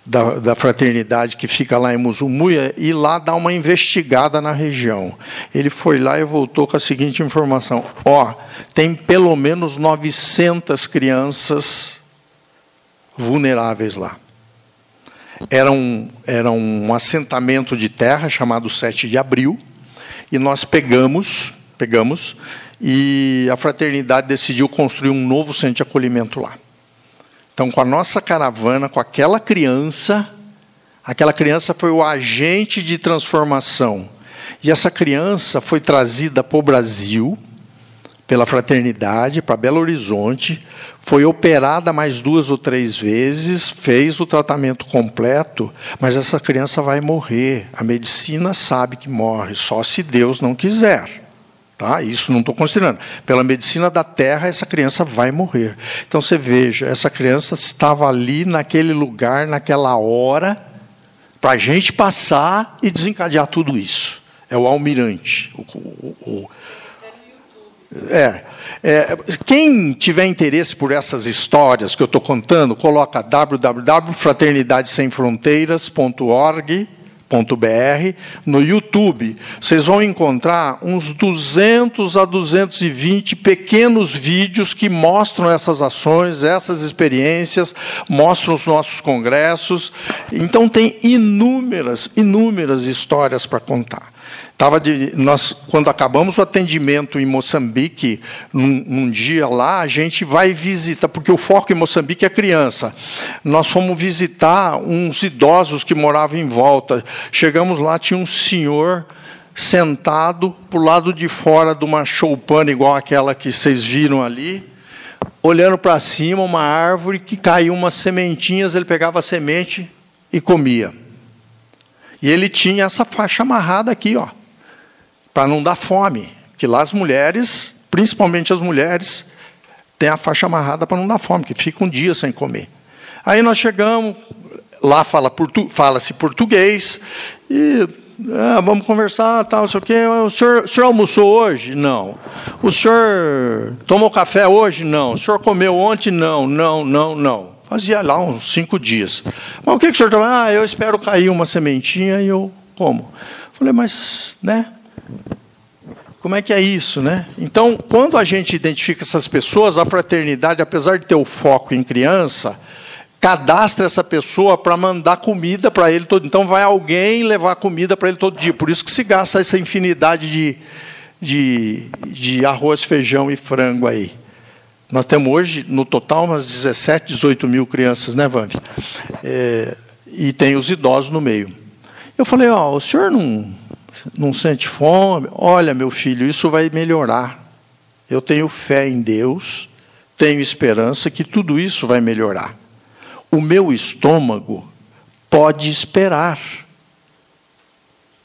da, da, fraternidade que fica lá em Muzumuia ir lá dar uma investigada na região. Ele foi lá e voltou com a seguinte informação: ó, tem pelo menos 900 crianças vulneráveis lá. Era um, era um assentamento de terra chamado 7 de Abril, e nós pegamos, pegamos, e a fraternidade decidiu construir um novo centro de acolhimento lá. Então, com a nossa caravana, com aquela criança, aquela criança foi o agente de transformação. E essa criança foi trazida para o Brasil, pela fraternidade, para Belo Horizonte, foi operada mais duas ou três vezes, fez o tratamento completo, mas essa criança vai morrer. A medicina sabe que morre, só se Deus não quiser. Tá? Isso não estou considerando. Pela medicina da terra, essa criança vai morrer. Então você veja, essa criança estava ali naquele lugar, naquela hora, para a gente passar e desencadear tudo isso. É o almirante, o, o, é, é, quem tiver interesse por essas histórias que eu estou contando, coloca www.fraternidadesemfronteiras.org.br no YouTube. Vocês vão encontrar uns 200 a 220 pequenos vídeos que mostram essas ações, essas experiências, mostram os nossos congressos. Então tem inúmeras, inúmeras histórias para contar. Tava de, nós, quando acabamos o atendimento em Moçambique, num, num, dia lá, a gente vai visitar, porque o foco em Moçambique é criança. Nós fomos visitar uns idosos que moravam em volta. Chegamos lá, tinha um senhor sentado para o lado de fora de uma choupana igual aquela que vocês viram ali, olhando para cima, uma árvore que caiu umas sementinhas, ele pegava a semente e comia. E ele tinha essa faixa amarrada aqui, ó para não dar fome. Que lá as mulheres, principalmente as mulheres, têm a faixa amarrada para não dar fome, que fica um dia sem comer. Aí nós chegamos, lá fala portu, fala-se português, e ah, vamos conversar, tal, não sei o quê. O senhor, o senhor almoçou hoje? Não. O senhor tomou café hoje? Não. O senhor comeu ontem? Não, não, não, não. Fazia lá uns cinco dias. Mas o que, que o senhor tomou? Ah, eu espero cair uma sementinha e eu como. Falei, mas, né? Como é que é isso, né? Então, quando a gente identifica essas pessoas, a fraternidade, apesar de ter o foco em criança, cadastra essa pessoa para mandar comida para ele todo. Então vai alguém levar comida para ele todo dia. Por isso que se gasta essa infinidade de, de, de arroz, feijão e frango aí. Nós temos hoje, no total, umas 17, 18 mil crianças, né, Vamp? É, e tem os idosos no meio. Eu falei, ó, o senhor não, não sente fome? Olha, meu filho, isso vai melhorar. Eu tenho fé em Deus, tenho esperança que tudo isso vai melhorar. O meu estômago pode esperar.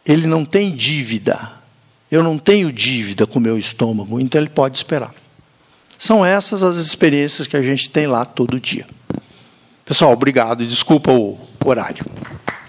Ele não tem dívida. Eu não tenho dívida com o meu estômago, então ele pode esperar. São essas as experiências que a gente tem lá todo dia. Pessoal, obrigado e desculpa o horário.